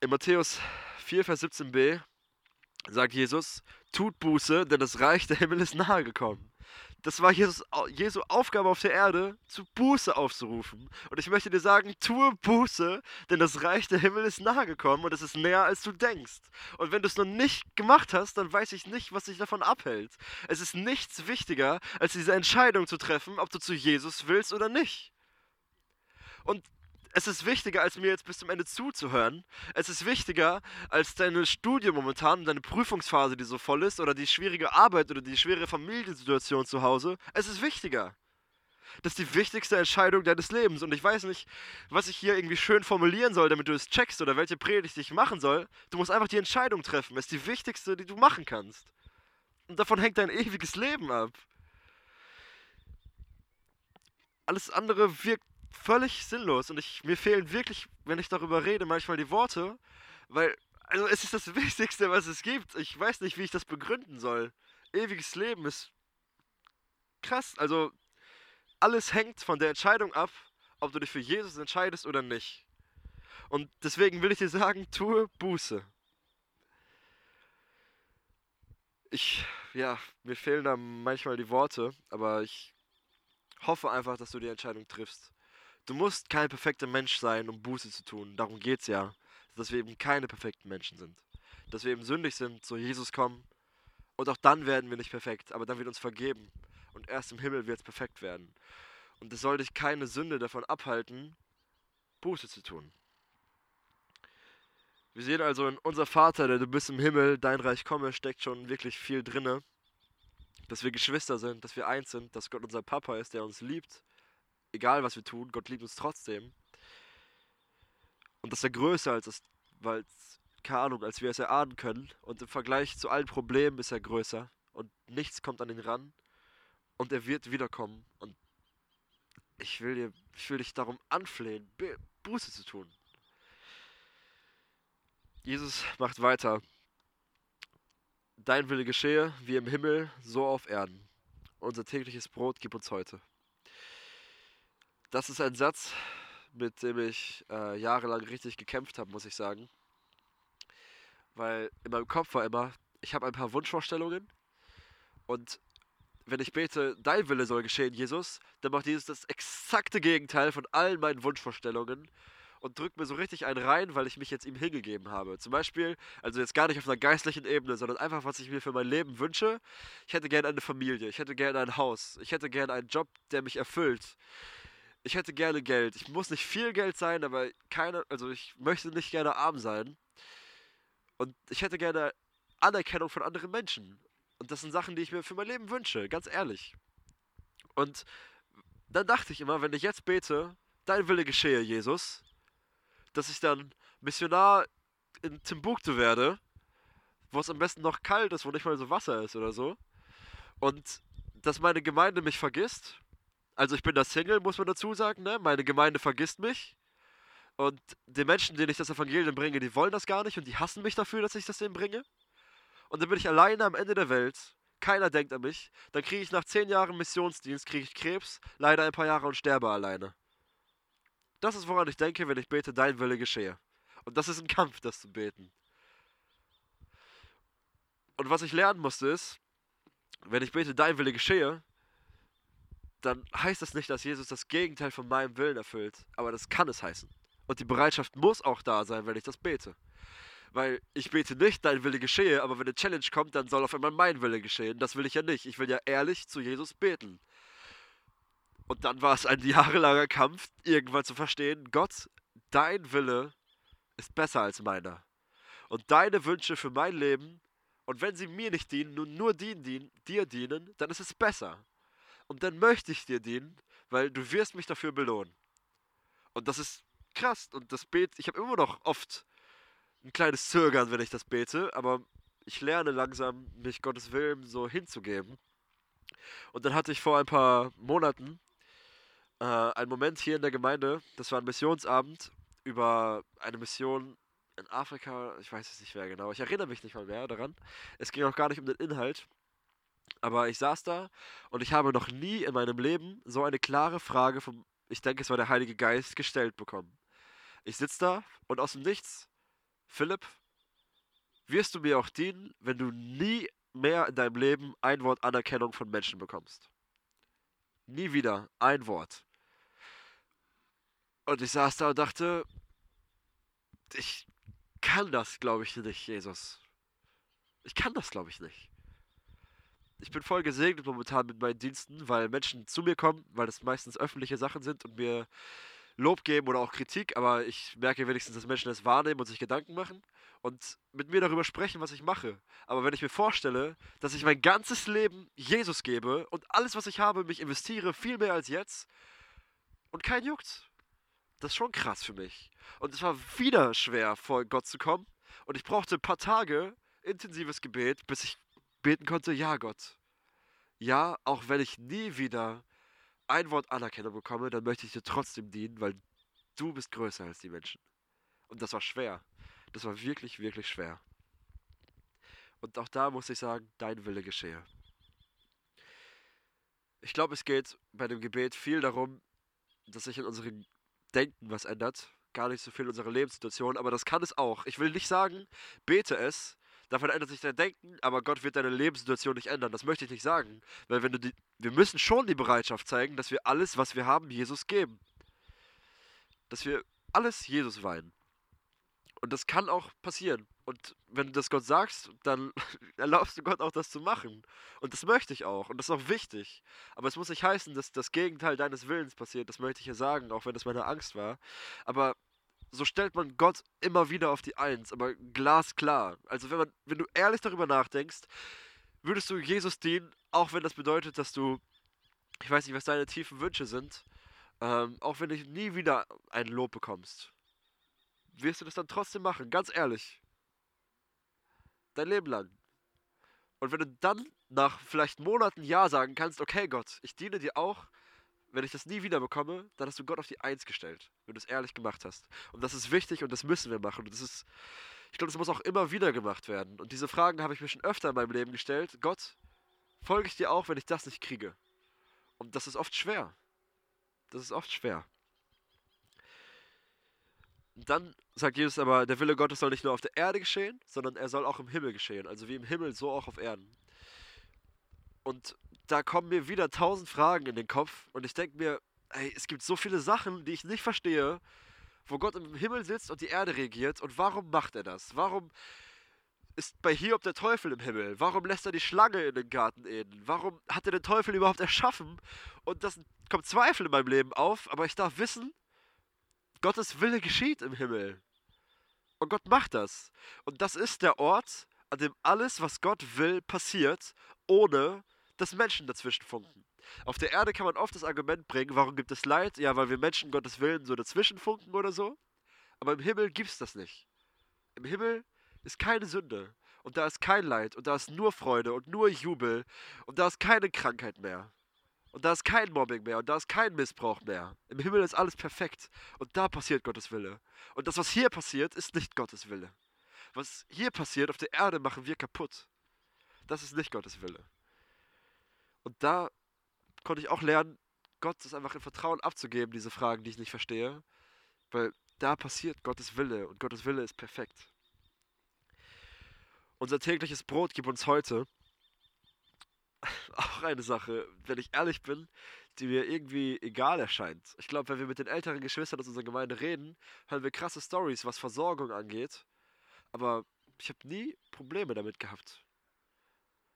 In Matthäus 4, Vers 17b sagt Jesus, tut Buße, denn das Reich der Himmel ist nahe gekommen. Das war Jesus, Jesu Aufgabe auf der Erde, zu Buße aufzurufen. Und ich möchte dir sagen, tue Buße, denn das Reich der Himmel ist nahe gekommen und es ist näher, als du denkst. Und wenn du es noch nicht gemacht hast, dann weiß ich nicht, was dich davon abhält. Es ist nichts wichtiger, als diese Entscheidung zu treffen, ob du zu Jesus willst oder nicht. Und es ist wichtiger, als mir jetzt bis zum Ende zuzuhören. Es ist wichtiger, als deine Studie momentan, deine Prüfungsphase, die so voll ist, oder die schwierige Arbeit oder die schwere Familiensituation zu Hause. Es ist wichtiger. Das ist die wichtigste Entscheidung deines Lebens. Und ich weiß nicht, was ich hier irgendwie schön formulieren soll, damit du es checkst oder welche Predigt ich machen soll. Du musst einfach die Entscheidung treffen. Es ist die wichtigste, die du machen kannst. Und davon hängt dein ewiges Leben ab. Alles andere wirkt völlig sinnlos und ich, mir fehlen wirklich, wenn ich darüber rede, manchmal die Worte, weil, also es ist das [LAUGHS] Wichtigste, was es gibt. Ich weiß nicht, wie ich das begründen soll. Ewiges Leben ist krass. Also alles hängt von der Entscheidung ab, ob du dich für Jesus entscheidest oder nicht. Und deswegen will ich dir sagen, tue Buße. Ich, ja, mir fehlen da manchmal die Worte, aber ich hoffe einfach, dass du die Entscheidung triffst. Du musst kein perfekter Mensch sein, um Buße zu tun. Darum geht es ja. Dass wir eben keine perfekten Menschen sind. Dass wir eben sündig sind, zu Jesus kommen. Und auch dann werden wir nicht perfekt, aber dann wird uns vergeben. Und erst im Himmel wird es perfekt werden. Und es soll dich keine Sünde davon abhalten, Buße zu tun. Wir sehen also in unser Vater, der du bist im Himmel, dein Reich komme, steckt schon wirklich viel drinne. Dass wir Geschwister sind, dass wir eins sind, dass Gott unser Papa ist, der uns liebt egal was wir tun, Gott liebt uns trotzdem. Und dass er größer als es, weil, keine Ahnung, als wir es erahnen können. Und im Vergleich zu allen Problemen ist er größer. Und nichts kommt an ihn ran. und er wird wiederkommen. Und ich will, dir, ich will dich darum anflehen, Buße zu tun. Jesus macht weiter. Dein Wille geschehe, wie im Himmel, so auf Erden. Unser tägliches Brot gib uns heute. Das ist ein Satz, mit dem ich äh, jahrelang richtig gekämpft habe, muss ich sagen. Weil in meinem Kopf war immer, ich habe ein paar Wunschvorstellungen und wenn ich bete, dein Wille soll geschehen, Jesus, dann macht Jesus das exakte Gegenteil von allen meinen Wunschvorstellungen und drückt mir so richtig einen rein, weil ich mich jetzt ihm hingegeben habe. Zum Beispiel, also jetzt gar nicht auf einer geistlichen Ebene, sondern einfach, was ich mir für mein Leben wünsche. Ich hätte gerne eine Familie, ich hätte gerne ein Haus, ich hätte gerne einen Job, der mich erfüllt. Ich hätte gerne Geld. Ich muss nicht viel Geld sein, aber keine, also ich möchte nicht gerne arm sein. Und ich hätte gerne Anerkennung von anderen Menschen. Und das sind Sachen, die ich mir für mein Leben wünsche, ganz ehrlich. Und dann dachte ich immer, wenn ich jetzt bete, dein Wille geschehe, Jesus, dass ich dann Missionar in Timbuktu werde, wo es am besten noch kalt ist, wo nicht mal so Wasser ist oder so. Und dass meine Gemeinde mich vergisst. Also ich bin da Single, muss man dazu sagen, ne? Meine Gemeinde vergisst mich. Und die Menschen, denen ich das Evangelium bringe, die wollen das gar nicht und die hassen mich dafür, dass ich das denen bringe. Und dann bin ich alleine am Ende der Welt. Keiner denkt an mich. Dann kriege ich nach zehn Jahren Missionsdienst, kriege ich Krebs, leider ein paar Jahre und sterbe alleine. Das ist, woran ich denke, wenn ich bete, dein Wille geschehe. Und das ist ein Kampf, das zu beten. Und was ich lernen musste ist, wenn ich bete, dein Wille geschehe, dann heißt das nicht, dass Jesus das Gegenteil von meinem Willen erfüllt. Aber das kann es heißen. Und die Bereitschaft muss auch da sein, wenn ich das bete. Weil ich bete nicht, dein Wille geschehe, aber wenn eine Challenge kommt, dann soll auf einmal mein Wille geschehen. Das will ich ja nicht. Ich will ja ehrlich zu Jesus beten. Und dann war es ein [LAUGHS] jahrelanger Kampf, irgendwann zu verstehen, Gott, dein Wille ist besser als meiner. Und deine Wünsche für mein Leben, und wenn sie mir nicht dienen, nur, nur dienen, dienen, dir dienen, dann ist es besser. Und dann möchte ich dir dienen, weil du wirst mich dafür belohnen. Und das ist krass. Und das Bet, ich habe immer noch oft ein kleines Zögern, wenn ich das bete, aber ich lerne langsam, mich Gottes Willen so hinzugeben. Und dann hatte ich vor ein paar Monaten äh, einen Moment hier in der Gemeinde, das war ein Missionsabend über eine Mission in Afrika, ich weiß es nicht mehr genau, ich erinnere mich nicht mal mehr daran. Es ging auch gar nicht um den Inhalt. Aber ich saß da und ich habe noch nie in meinem Leben so eine klare Frage vom, ich denke, es war der Heilige Geist, gestellt bekommen. Ich sitze da und aus dem Nichts Philipp, wirst du mir auch dienen, wenn du nie mehr in deinem Leben ein Wort Anerkennung von Menschen bekommst. Nie wieder ein Wort. Und ich saß da und dachte, ich kann das, glaube ich, nicht, Jesus. Ich kann das, glaube ich, nicht. Ich bin voll gesegnet momentan mit meinen Diensten, weil Menschen zu mir kommen, weil das meistens öffentliche Sachen sind und mir Lob geben oder auch Kritik, aber ich merke wenigstens, dass Menschen das wahrnehmen und sich Gedanken machen und mit mir darüber sprechen, was ich mache. Aber wenn ich mir vorstelle, dass ich mein ganzes Leben Jesus gebe und alles, was ich habe, mich investiere, viel mehr als jetzt und kein juckt, das ist schon krass für mich. Und es war wieder schwer, vor Gott zu kommen und ich brauchte ein paar Tage intensives Gebet, bis ich beten konnte, ja Gott. Ja, auch wenn ich nie wieder ein Wort Anerkennung bekomme, dann möchte ich dir trotzdem dienen, weil du bist größer als die Menschen. Und das war schwer. Das war wirklich, wirklich schwer. Und auch da muss ich sagen, dein Wille geschehe. Ich glaube, es geht bei dem Gebet viel darum, dass sich in unserem Denken was ändert. Gar nicht so viel in unserer Lebenssituation, aber das kann es auch. Ich will nicht sagen, bete es, Davon ändert sich dein Denken, aber Gott wird deine Lebenssituation nicht ändern. Das möchte ich nicht sagen. Weil wenn du die, wir müssen schon die Bereitschaft zeigen, dass wir alles, was wir haben, Jesus geben. Dass wir alles Jesus weinen. Und das kann auch passieren. Und wenn du das Gott sagst, dann [LAUGHS] erlaubst du Gott auch das zu machen. Und das möchte ich auch. Und das ist auch wichtig. Aber es muss nicht heißen, dass das Gegenteil deines Willens passiert. Das möchte ich ja sagen, auch wenn das meine Angst war. Aber so stellt man Gott immer wieder auf die Eins, aber glasklar. Also wenn man, wenn du ehrlich darüber nachdenkst, würdest du Jesus dienen, auch wenn das bedeutet, dass du, ich weiß nicht, was deine tiefen Wünsche sind, ähm, auch wenn du nie wieder ein Lob bekommst, wirst du das dann trotzdem machen, ganz ehrlich. Dein Leben lang. Und wenn du dann nach vielleicht Monaten Ja sagen kannst, okay Gott, ich diene dir auch, wenn ich das nie wieder bekomme, dann hast du Gott auf die Eins gestellt, wenn du es ehrlich gemacht hast. Und das ist wichtig und das müssen wir machen. Und das ist, ich glaube, das muss auch immer wieder gemacht werden. Und diese Fragen habe ich mir schon öfter in meinem Leben gestellt. Gott, folge ich dir auch, wenn ich das nicht kriege? Und das ist oft schwer. Das ist oft schwer. Dann sagt Jesus aber, der Wille Gottes soll nicht nur auf der Erde geschehen, sondern er soll auch im Himmel geschehen. Also wie im Himmel, so auch auf Erden. Und da kommen mir wieder tausend Fragen in den Kopf und ich denke mir, ey, es gibt so viele Sachen, die ich nicht verstehe, wo Gott im Himmel sitzt und die Erde regiert und warum macht er das? Warum ist bei Hiob der Teufel im Himmel? Warum lässt er die Schlange in den Garten Eden? Warum hat er den Teufel überhaupt erschaffen? Und das kommt Zweifel in meinem Leben auf, aber ich darf wissen, Gottes Wille geschieht im Himmel. Und Gott macht das. Und das ist der Ort, an dem alles, was Gott will, passiert, ohne dass Menschen dazwischen funken. Auf der Erde kann man oft das Argument bringen, warum gibt es Leid? Ja, weil wir Menschen Gottes Willen so dazwischen funken oder so. Aber im Himmel gibt es das nicht. Im Himmel ist keine Sünde. Und da ist kein Leid. Und da ist nur Freude und nur Jubel. Und da ist keine Krankheit mehr. Und da ist kein Mobbing mehr. Und da ist kein Missbrauch mehr. Im Himmel ist alles perfekt. Und da passiert Gottes Wille. Und das, was hier passiert, ist nicht Gottes Wille. Was hier passiert auf der Erde, machen wir kaputt. Das ist nicht Gottes Wille. Und da konnte ich auch lernen, Gott das einfach in Vertrauen abzugeben, diese Fragen, die ich nicht verstehe. Weil da passiert Gottes Wille und Gottes Wille ist perfekt. Unser tägliches Brot gib uns heute. [LAUGHS] Auch eine Sache, wenn ich ehrlich bin, die mir irgendwie egal erscheint. Ich glaube, wenn wir mit den älteren Geschwistern aus unserer Gemeinde reden, hören wir krasse Stories, was Versorgung angeht. Aber ich habe nie Probleme damit gehabt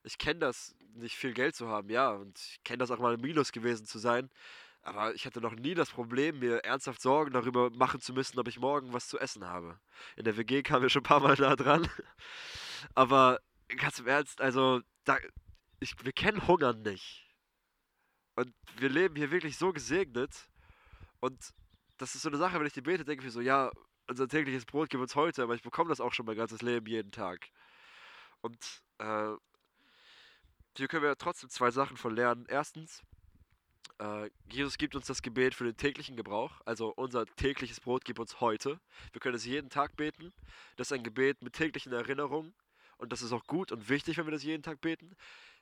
ich kenne das, nicht viel Geld zu haben, ja, und ich kenne das auch mal im Minus gewesen zu sein. Aber ich hatte noch nie das Problem, mir ernsthaft Sorgen darüber machen zu müssen, ob ich morgen was zu essen habe. In der WG [LAUGHS] kamen wir schon ein paar Mal da dran. [LAUGHS] Aber ganz im Ernst, also, da, ich, wir kennen Hunger nicht. Und wir leben hier wirklich so gesegnet. Und das ist so eine Sache, wenn ich die bete, denke ich mir so, ja, unser tägliches Brot gibt uns heute, aber ich bekomme das auch schon mein ganzes Leben jeden Tag. Und äh, hier können wir trotzdem zwei Sachen von lernen. Erstens, äh, Jesus gibt uns das Gebet für den täglichen Gebrauch, also unser tägliches Brot gibt uns heute. Wir können es jeden Tag beten. Das ist ein Gebet mit täglichen Erinnerungen und das ist auch gut und wichtig, wenn wir das jeden Tag beten.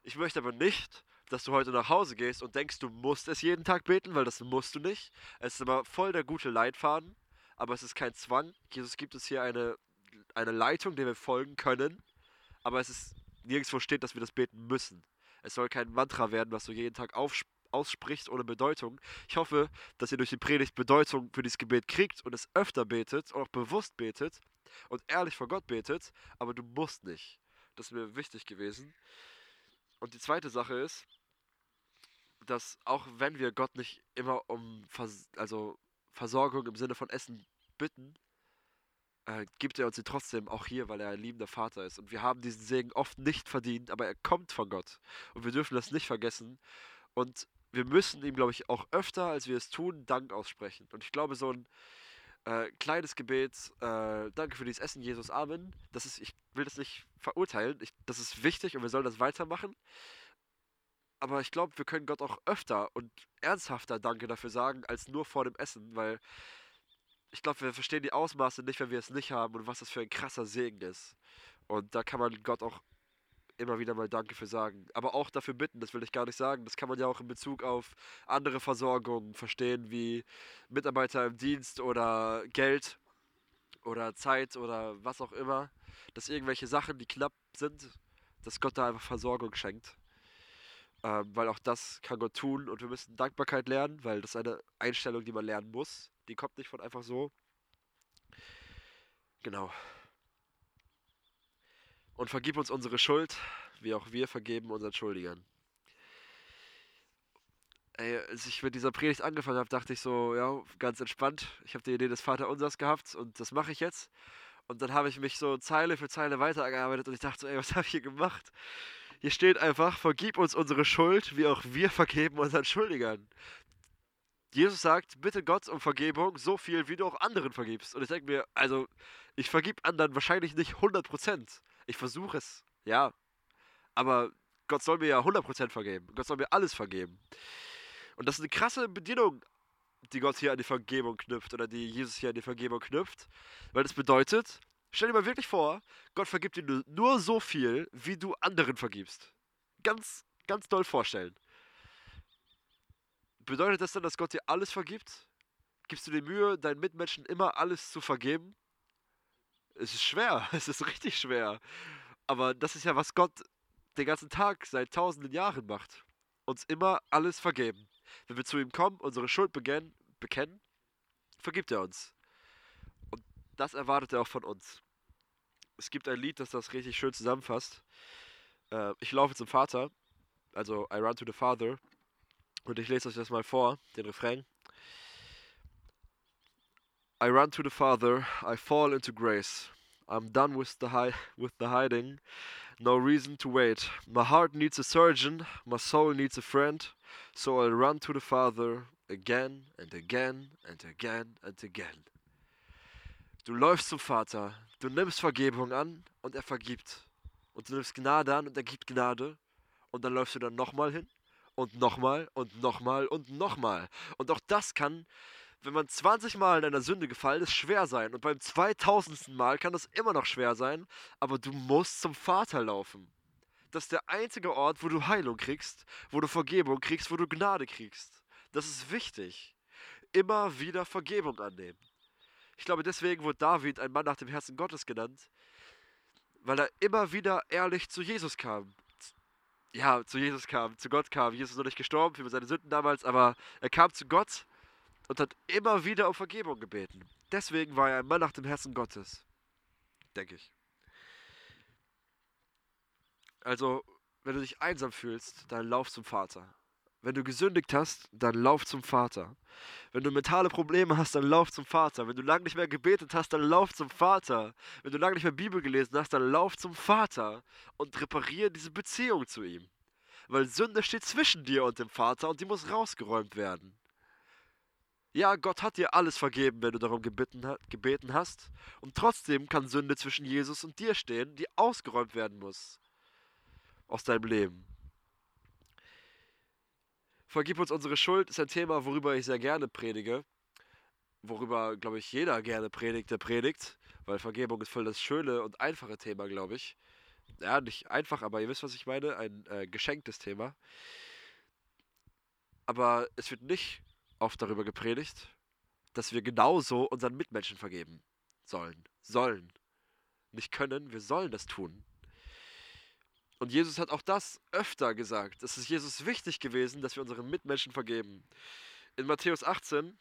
Ich möchte aber nicht, dass du heute nach Hause gehst und denkst, du musst es jeden Tag beten, weil das musst du nicht. Es ist aber voll der gute Leitfaden, aber es ist kein Zwang. Jesus gibt uns hier eine, eine Leitung, der wir folgen können, aber es ist nirgendwo steht, dass wir das beten müssen. Es soll kein Mantra werden, was du jeden Tag aussprichst ohne Bedeutung. Ich hoffe, dass ihr durch die Predigt Bedeutung für dieses Gebet kriegt und es öfter betet und auch bewusst betet und ehrlich vor Gott betet, aber du musst nicht. Das ist mir wichtig gewesen. Und die zweite Sache ist, dass auch wenn wir Gott nicht immer um Vers also Versorgung im Sinne von Essen bitten, äh, gibt er uns sie trotzdem auch hier, weil er ein liebender Vater ist. Und wir haben diesen Segen oft nicht verdient, aber er kommt von Gott. Und wir dürfen das nicht vergessen. Und wir müssen ihm, glaube ich, auch öfter, als wir es tun, Dank aussprechen. Und ich glaube, so ein äh, kleines Gebet, äh, danke für dieses Essen, Jesus, Amen. Das ist, ich will das nicht verurteilen. Ich, das ist wichtig und wir sollen das weitermachen. Aber ich glaube, wir können Gott auch öfter und ernsthafter Danke dafür sagen, als nur vor dem Essen, weil ich glaube, wir verstehen die Ausmaße nicht, wenn wir es nicht haben und was das für ein krasser Segen ist. Und da kann man Gott auch immer wieder mal Danke für sagen. Aber auch dafür bitten, das will ich gar nicht sagen. Das kann man ja auch in Bezug auf andere Versorgungen verstehen, wie Mitarbeiter im Dienst oder Geld oder Zeit oder was auch immer. Dass irgendwelche Sachen, die knapp sind, dass Gott da einfach Versorgung schenkt. Ähm, weil auch das kann Gott tun und wir müssen Dankbarkeit lernen, weil das ist eine Einstellung, die man lernen muss. Die kommt nicht von einfach so. Genau. Und vergib uns unsere Schuld, wie auch wir vergeben unseren Schuldigern. Ey, als ich mit dieser Predigt angefangen habe, dachte ich so, ja, ganz entspannt. Ich habe die Idee des Vaterunsers gehabt und das mache ich jetzt. Und dann habe ich mich so Zeile für Zeile weitergearbeitet und ich dachte so, ey, was habe ich hier gemacht? Hier steht einfach, vergib uns unsere Schuld, wie auch wir vergeben unseren Schuldigern. Jesus sagt, bitte Gott um Vergebung, so viel, wie du auch anderen vergibst. Und ich denke mir, also, ich vergib anderen wahrscheinlich nicht 100%. Ich versuche es, ja. Aber Gott soll mir ja 100% vergeben. Gott soll mir alles vergeben. Und das ist eine krasse Bedienung, die Gott hier an die Vergebung knüpft oder die Jesus hier an die Vergebung knüpft. Weil das bedeutet, stell dir mal wirklich vor, Gott vergibt dir nur, so viel, wie du anderen vergibst. Ganz, ganz doll vorstellen. Bedeutet das dann, dass Gott dir alles vergibt? Gibst du dir Mühe, deinen Mitmenschen immer alles zu vergeben? Es ist schwer, [LAUGHS] es ist richtig schwer. Aber das ist ja, was Gott den ganzen Tag seit tausenden Jahren macht. Uns immer alles vergeben. Wenn wir zu ihm kommen, unsere Schuld bekennen, bekennen vergibt er uns. Und das erwartet er auch von uns. Es gibt ein Lied, das das richtig schön zusammenfasst. Äh, ich laufe zum Vater, also I run to the Father. Und ich lese euch das mal vor, den Refrain. I run to the Father, I fall into grace. I'm done with the, hi- with the hiding, no reason to wait. My heart needs a surgeon, my soul needs a friend. So I'll run to the Father again and again and again and again. Du läufst zum Vater, du nimmst Vergebung an und er vergibt. Und du nimmst Gnade an und er gibt Gnade. Und dann läufst du dann nochmal hin und nochmal und nochmal und nochmal. Und auch das kann, wenn man 20 Mal in einer Sünde gefallen ist, schwer sein. Und beim 2000. Mal kann das immer noch schwer sein, aber du musst zum Vater laufen. Das ist der einzige Ort, wo du Heilung kriegst, wo du Vergebung kriegst, wo du Gnade kriegst. Das ist wichtig. Immer wieder Vergebung annehmen. Ich glaube, deswegen wurde David ein Mann nach dem Herzen Gottes genannt, weil er immer wieder ehrlich zu Jesus kam. Ja, zu Jesus kam, zu Gott kam. Jesus ist noch nicht gestorben für seine Sünden damals, aber er kam zu Gott und hat immer wieder um Vergebung gebeten. Deswegen war er ein Mann nach dem Herzen Gottes. Denke ich. Also, wenn du dich einsam fühlst, dann lauf zum Vater. Wenn du gesündigt hast, dann lauf zum Vater. Wenn du mentale Probleme hast, dann lauf zum Vater. Wenn du lange nicht mehr gebetet hast, dann lauf zum Vater. Wenn du lange nicht mehr Bibel gelesen hast, dann lauf zum Vater und repariere diese Beziehung zu ihm. Weil Sünde steht zwischen dir und dem Vater und die muss rausgeräumt werden. Ja, Gott hat dir alles vergeben, wenn du darum gebeten, hast. Und trotzdem kann Sünde zwischen Jesus und dir stehen, die ausgeräumt werden muss. Aus deinem Leben. Vergib uns unsere Schuld ist ein Thema, worüber ich sehr gerne predige. Worüber, glaube ich, jeder gerne predigt, der predigt. Weil Vergebung ist voll das schöne und einfache Thema, glaube ich. Ja, nicht einfach, aber ihr wisst, was ich meine. Ein äh, geschenktes Thema. Aber es wird nicht oft darüber gepredigt, dass wir genauso unseren Mitmenschen vergeben sollen. Sollen. Nicht können, wir sollen das tun. Und Jesus hat auch das öfter gesagt. Es ist Jesus wichtig gewesen, dass wir unseren Mitmenschen vergeben. In Matthäus 18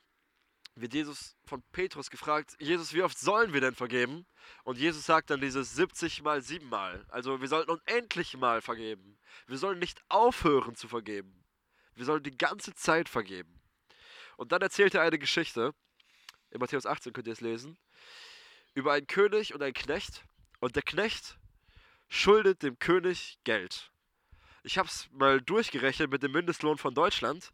wird Jesus von Petrus gefragt, Jesus, wie oft sollen wir denn vergeben? Und Jesus sagt dann dieses 70 mal 7 mal. Also wir sollten unendlich mal vergeben. Wir sollen nicht aufhören zu vergeben. Wir sollen die ganze Zeit vergeben. Und dann erzählt er eine Geschichte, in Matthäus 18 könnt ihr es lesen, über einen König und einen Knecht. Und der Knecht schuldet dem König Geld. Ich habe es mal durchgerechnet mit dem Mindestlohn von Deutschland.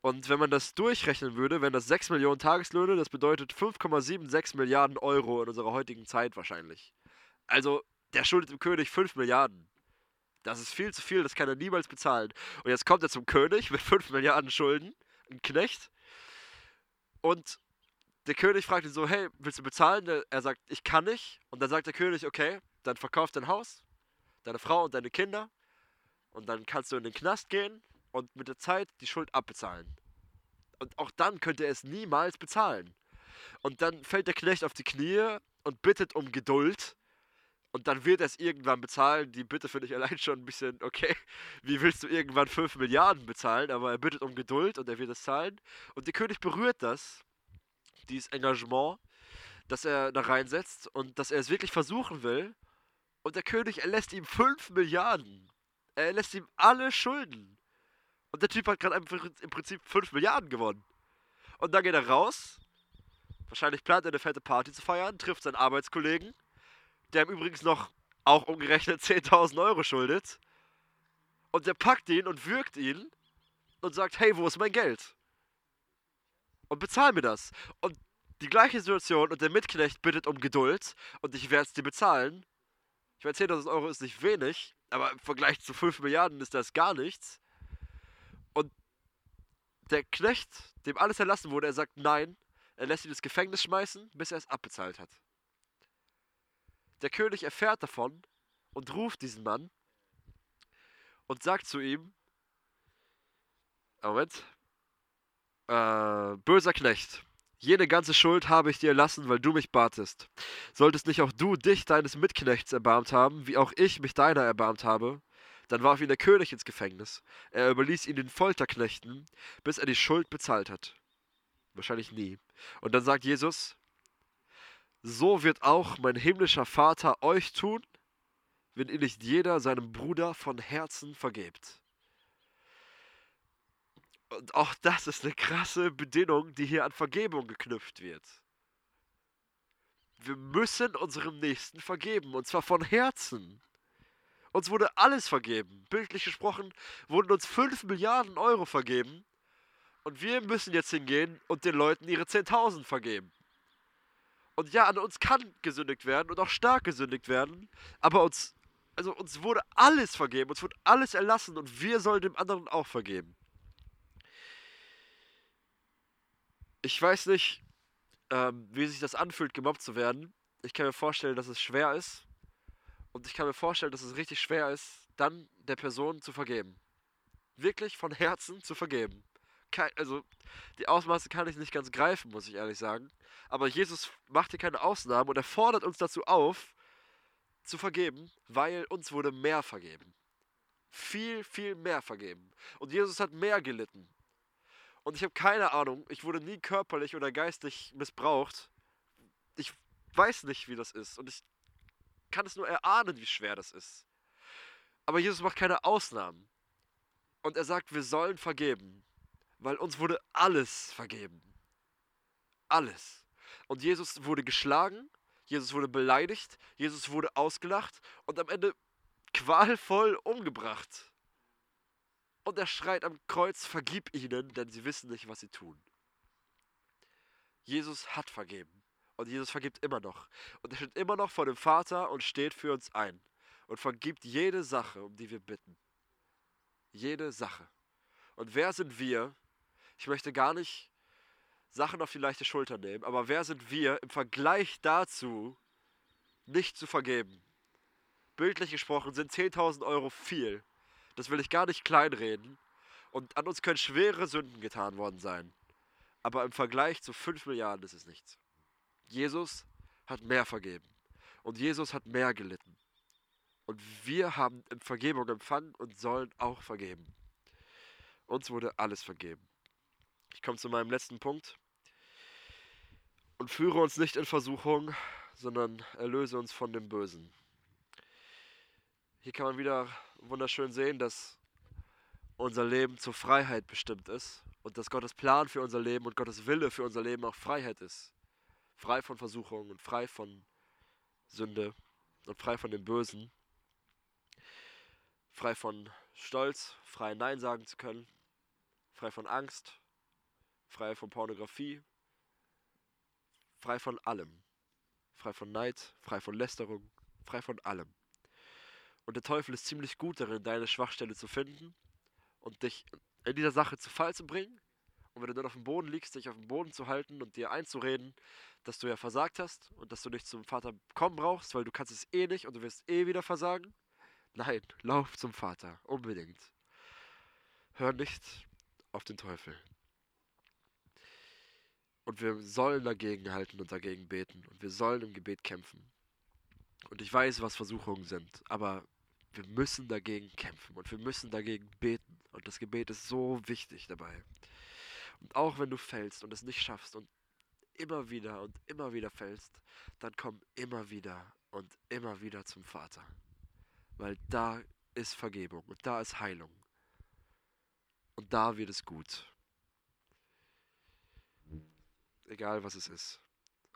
Und wenn man das durchrechnen würde, wären das 6 Millionen Tageslöhne. Das bedeutet 5,76 Milliarden Euro in unserer heutigen Zeit wahrscheinlich. Also, der schuldet dem König 5 Milliarden. Das ist viel zu viel, das kann er niemals bezahlen. Und jetzt kommt er zum König mit 5 Milliarden Schulden, ein Knecht. Und der König fragt ihn so, hey, willst du bezahlen? Er sagt, ich kann nicht. Und dann sagt der König, okay, dann verkauf dein Haus, deine Frau und deine Kinder. Und dann kannst du in den Knast gehen und mit der Zeit die Schuld abbezahlen. Und auch dann könnte er es niemals bezahlen. Und dann fällt der Knecht auf die Knie und bittet um Geduld. Und dann wird er es irgendwann bezahlen. Die Bitte finde ich [LAUGHS] allein schon ein bisschen, okay, wie willst du irgendwann 5 Milliarden bezahlen? Aber er bittet um Geduld und er wird es zahlen. Und der König berührt das, dieses Engagement, das er da reinsetzt und dass er es wirklich versuchen will. Und der König erlässt ihm 5 Milliarden. Er erlässt ihm alle Schulden. Und der Typ hat gerade im Prinzip 5 Milliarden gewonnen. Und dann geht er raus. Wahrscheinlich plant er eine fette Party zu feiern, trifft seinen Arbeitskollegen der ihm übrigens noch auch umgerechnet 10.000 Euro schuldet. Und der packt ihn und würgt ihn und sagt, hey, wo ist mein Geld? Und bezahl mir das. Und die gleiche Situation und der Mitknecht bittet um Geduld und ich werde es dir bezahlen. Ich meine, 10.000 Euro ist nicht wenig, aber im Vergleich zu 5 Milliarden ist das gar nichts. Und der Knecht, dem alles erlassen wurde, er sagt nein, er lässt ihn ins Gefängnis schmeißen, bis er es abbezahlt hat. Der König erfährt davon und ruft diesen Mann und sagt zu ihm, Moment, äh, böser Knecht, jene ganze Schuld habe ich dir erlassen, weil du mich batest. Solltest nicht auch du dich deines Mitknechts erbarmt haben, wie auch ich mich deiner erbarmt habe? Dann warf ihn der König ins Gefängnis. Er überließ ihn den Folterknechten, bis er die Schuld bezahlt hat. Wahrscheinlich nie. Und dann sagt Jesus, so wird auch mein himmlischer Vater euch tun, wenn ihr nicht jeder seinem Bruder von Herzen vergebt. Und auch das ist eine krasse Bedingung, die hier an Vergebung geknüpft wird. Wir müssen unserem Nächsten vergeben, und zwar von Herzen. Uns wurde alles vergeben. Bildlich gesprochen wurden uns 5 Milliarden Euro vergeben. Und wir müssen jetzt hingehen und den Leuten ihre 10.000 vergeben. Und ja, an uns kann gesündigt werden und auch stark gesündigt werden. Aber uns, also uns wurde alles vergeben, uns wurde alles erlassen und wir sollen dem anderen auch vergeben. Ich weiß nicht, ähm, wie sich das anfühlt, gemobbt zu werden. Ich kann mir vorstellen, dass es schwer ist. Und ich kann mir vorstellen, dass es richtig schwer ist, dann der Person zu vergeben. Wirklich von Herzen zu vergeben. Kein, also, die Ausmaße kann ich nicht ganz greifen, muss ich ehrlich sagen. Aber Jesus macht hier keine Ausnahmen und er fordert uns dazu auf, zu vergeben, weil uns wurde mehr vergeben. Viel, viel mehr vergeben. Und Jesus hat mehr gelitten. Und ich habe keine Ahnung, ich wurde nie körperlich oder geistig missbraucht. Ich weiß nicht, wie das ist. Und ich kann es nur erahnen, wie schwer das ist. Aber Jesus macht keine Ausnahmen. Und er sagt, wir sollen vergeben, weil uns wurde alles vergeben. Alles. Und Jesus wurde geschlagen, Jesus wurde beleidigt, Jesus wurde ausgelacht und am Ende qualvoll umgebracht. Und er schreit am Kreuz, vergib ihnen, denn sie wissen nicht, was sie tun. Jesus hat vergeben. Und Jesus vergibt immer noch. Und er steht immer noch vor dem Vater und steht für uns ein. Und vergibt jede Sache, um die wir bitten. Jede Sache. Und wer sind wir? Ich möchte gar nicht Sachen auf die leichte Schulter nehmen, aber wer sind wir im Vergleich dazu, nicht zu vergeben? Bildlich gesprochen sind 10.000 Euro viel. Das will ich gar nicht kleinreden. Und an uns können schwere Sünden getan worden sein. Aber im Vergleich zu 5 Milliarden ist es nichts. Jesus hat mehr vergeben. Und Jesus hat mehr gelitten. Und wir haben Vergebung empfangen und sollen auch vergeben. Uns wurde alles vergeben. Ich komme zu meinem letzten Punkt. Und führe uns nicht in Versuchung, sondern erlöse uns von dem Bösen. Hier kann man wieder wunderschön sehen, dass unser Leben zur Freiheit bestimmt ist und dass Gottes Plan für unser Leben und Gottes Wille für unser Leben auch Freiheit ist. Frei von Versuchungen und frei von Sünde und frei von dem Bösen. Frei von Stolz, frei Nein sagen zu können. Frei von Angst, frei von Pornografie, frei von allem. Frei von Neid, frei von Lästerung, frei von allem. Und der Teufel ist ziemlich gut darin, deine Schwachstelle zu finden und dich in dieser Sache zu Fall zu bringen. Und wenn du dann auf dem Boden liegst, dich auf dem Boden zu halten und dir einzureden, dass du ja versagt hast und dass du nicht zum Vater kommen brauchst, weil du kannst es eh nicht und du wirst eh wieder versagen. Nein, lauf zum Vater, unbedingt. Hör nicht auf den Teufel. Und wir sollen dagegen halten und dagegen beten. Und wir sollen im Gebet kämpfen. Und ich weiß, was Versuchungen sind, aber wir müssen dagegen kämpfen und wir müssen dagegen beten. Und das Gebet ist so wichtig dabei. Und auch wenn du fällst und es nicht schaffst und immer wieder und immer wieder fällst, dann komm immer wieder und immer wieder zum Vater. Weil da ist Vergebung und da ist Heilung. Und da wird es gut. Egal was es ist.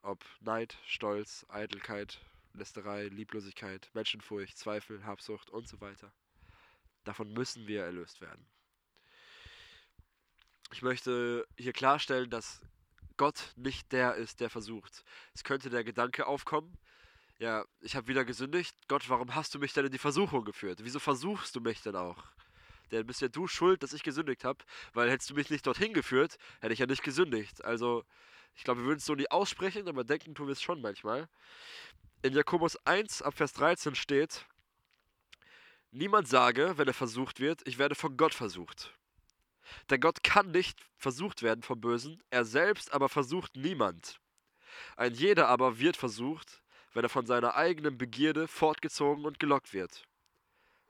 Ob Neid, Stolz, Eitelkeit, Lästerei, Lieblosigkeit, Menschenfurcht, Zweifel, Habsucht und so weiter. Davon müssen wir erlöst werden. Ich möchte hier klarstellen, dass Gott nicht der ist, der versucht. Es könnte der Gedanke aufkommen, ja, ich habe wieder gesündigt. Gott, warum hast du mich denn in die Versuchung geführt? Wieso versuchst du mich denn auch? Denn bist ja du schuld, dass ich gesündigt habe, weil hättest du mich nicht dorthin geführt, hätte ich ja nicht gesündigt. Also, ich glaube, wir würden es so nie aussprechen, aber denken tun wir es schon manchmal. In Jakobus 1 ab Vers 13 steht, Niemand sage, wenn er versucht wird, ich werde von Gott versucht. Denn Gott kann nicht versucht werden vom Bösen, er selbst aber versucht niemand. Ein jeder aber wird versucht, wenn er von seiner eigenen Begierde fortgezogen und gelockt wird.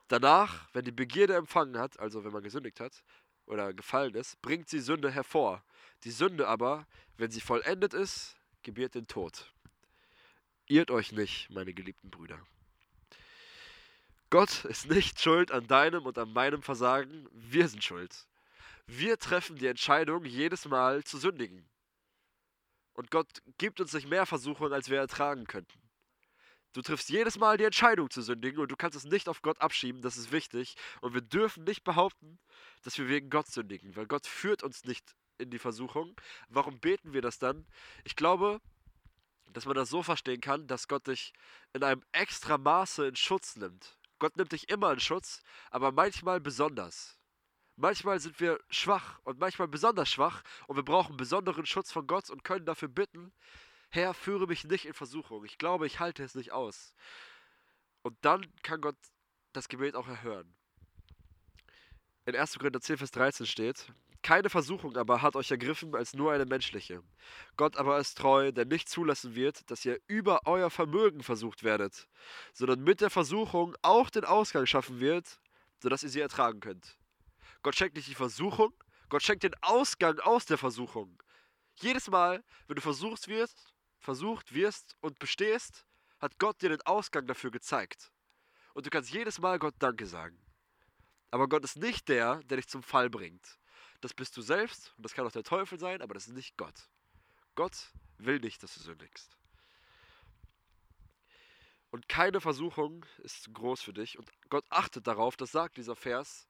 Danach, wenn die Begierde empfangen hat, also wenn man gesündigt hat oder gefallen ist, bringt sie Sünde hervor. Die Sünde aber, wenn sie vollendet ist, gebiert den Tod. Irrt euch nicht, meine geliebten Brüder. Gott ist nicht schuld an deinem und an meinem Versagen, wir sind schuld. Wir treffen die Entscheidung, jedes Mal zu sündigen. Und Gott gibt uns nicht mehr Versuchungen, als wir ertragen könnten. Du triffst jedes Mal die Entscheidung zu sündigen und du kannst es nicht auf Gott abschieben, das ist wichtig. Und wir dürfen nicht behaupten, dass wir wegen Gott sündigen, weil Gott führt uns nicht in die Versuchung. Warum beten wir das dann? Ich glaube, dass man das so verstehen kann, dass Gott dich in einem extra Maße in Schutz nimmt. Gott nimmt dich immer in Schutz, aber manchmal besonders. Manchmal sind wir schwach und manchmal besonders schwach und wir brauchen besonderen Schutz von Gott und können dafür bitten, Herr, führe mich nicht in Versuchung. Ich glaube, ich halte es nicht aus. Und dann kann Gott das Gebet auch erhören. In 1. Korinther 10, Vers 13 steht, keine Versuchung aber hat euch ergriffen als nur eine menschliche. Gott aber ist treu, der nicht zulassen wird, dass ihr über euer Vermögen versucht werdet, sondern mit der Versuchung auch den Ausgang schaffen wird, sodass ihr sie ertragen könnt. Gott schenkt nicht die Versuchung, Gott schenkt den Ausgang aus der Versuchung. Jedes Mal, wenn du versucht wirst, versucht wirst und bestehst, hat Gott dir den Ausgang dafür gezeigt. Und du kannst jedes Mal Gott Danke sagen. Aber Gott ist nicht der, der dich zum Fall bringt. Das bist du selbst und das kann auch der Teufel sein, aber das ist nicht Gott. Gott will nicht, dass du sündigst. Und keine Versuchung ist groß für dich. Und Gott achtet darauf, das sagt dieser Vers.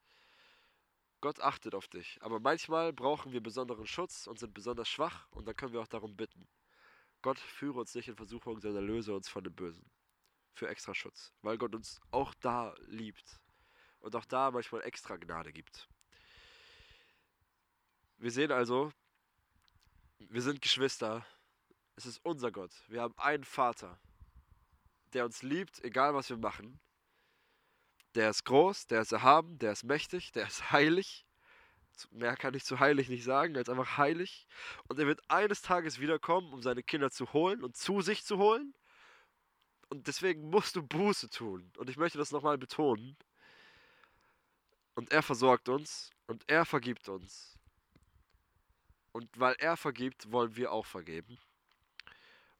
Gott achtet auf dich. Aber manchmal brauchen wir besonderen Schutz und sind besonders schwach und dann können wir auch darum bitten. Gott führe uns nicht in Versuchung, sondern löse uns von dem Bösen. Für extra Schutz. Weil Gott uns auch da liebt. Und auch da manchmal extra Gnade gibt. Wir sehen also, wir sind Geschwister. Es ist unser Gott. Wir haben einen Vater, der uns liebt, egal was wir machen. Der ist groß, der ist erhaben, der ist mächtig, der ist heilig. Mehr kann ich zu heilig nicht sagen, ist einfach heilig. Und er wird eines Tages wiederkommen, um seine Kinder zu holen und zu sich zu holen. Und deswegen musst du Buße tun. Und ich möchte das nochmal betonen. Und er versorgt uns und er vergibt uns. Und weil er vergibt, wollen wir auch vergeben.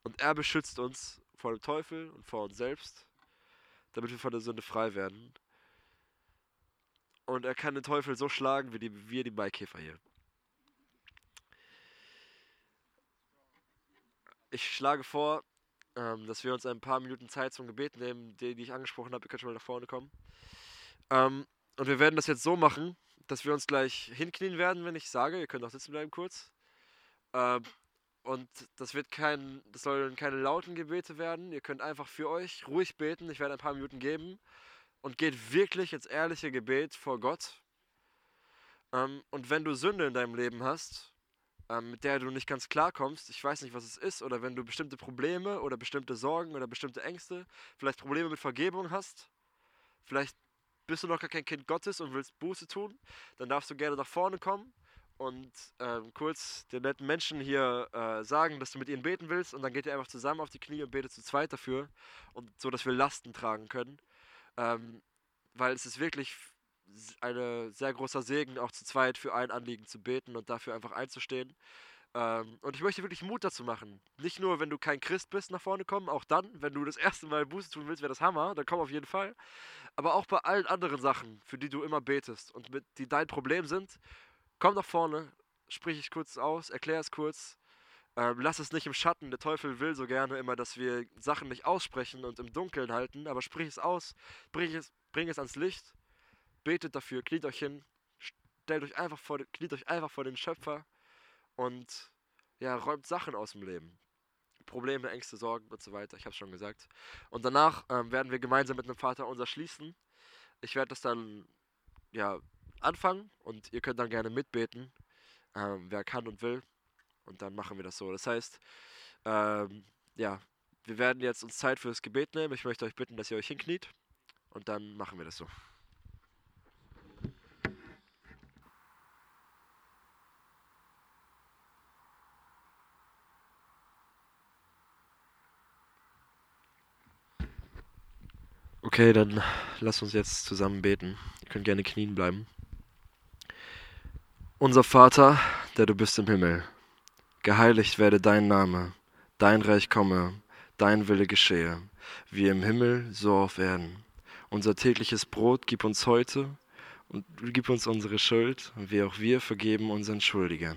Und er beschützt uns vor dem Teufel und vor uns selbst, damit wir von der Sünde frei werden. Und er kann den Teufel so schlagen, wie die, wir die Maikäfer hier. Ich schlage vor, ähm, dass wir uns ein paar Minuten Zeit zum Gebet nehmen, die, die ich angesprochen habe. Ihr könnt schon mal nach vorne kommen. Ähm, und wir werden das jetzt so machen, dass wir uns gleich hinknien werden, wenn ich sage. Ihr könnt auch sitzen bleiben kurz. Ähm, und das wird kein, das sollen keine lauten Gebete werden. Ihr könnt einfach für euch ruhig beten. Ich werde ein paar Minuten geben und geht wirklich ins ehrliche Gebet vor Gott. Ähm, und wenn du Sünde in deinem Leben hast, ähm, mit der du nicht ganz klarkommst, ich weiß nicht, was es ist, oder wenn du bestimmte Probleme oder bestimmte Sorgen oder bestimmte Ängste, vielleicht Probleme mit Vergebung hast, vielleicht bist du noch gar kein Kind Gottes und willst Buße tun, dann darfst du gerne nach vorne kommen und ähm, kurz den netten Menschen hier äh, sagen, dass du mit ihnen beten willst und dann geht ihr einfach zusammen auf die Knie und betet zu zweit dafür und so, dass wir Lasten tragen können. Ähm, weil es ist wirklich ein sehr großer Segen, auch zu zweit für ein Anliegen zu beten und dafür einfach einzustehen. Ähm, und ich möchte wirklich Mut dazu machen. Nicht nur, wenn du kein Christ bist, nach vorne kommen, auch dann, wenn du das erste Mal Buße tun willst, wäre das Hammer, dann komm auf jeden Fall. Aber auch bei allen anderen Sachen, für die du immer betest und mit, die dein Problem sind, komm nach vorne, sprich es kurz aus, erklär es kurz ähm, lass es nicht im Schatten. Der Teufel will so gerne immer, dass wir Sachen nicht aussprechen und im Dunkeln halten, aber sprich es aus, bring es, bring es ans Licht, betet dafür, kniet euch hin, stellt euch einfach vor, kniet euch einfach vor den Schöpfer und ja, räumt Sachen aus dem Leben. Probleme, Ängste, Sorgen und so weiter. Ich habe es schon gesagt. Und danach ähm, werden wir gemeinsam mit dem Vater unser schließen. Ich werde das dann ja, anfangen und ihr könnt dann gerne mitbeten, ähm, wer kann und will. Und dann machen wir das so. Das heißt, ähm, ja, wir werden jetzt uns Zeit für das Gebet nehmen. Ich möchte euch bitten, dass ihr euch hinkniet und dann machen wir das so. Okay, dann lasst uns jetzt zusammen beten. Ihr könnt gerne knien bleiben. Unser Vater, der du bist im Himmel, geheiligt werde dein Name, dein Reich komme, dein Wille geschehe, wie im Himmel, so auf Erden. Unser tägliches Brot gib uns heute und gib uns unsere Schuld, wie auch wir vergeben unseren Schuldigern.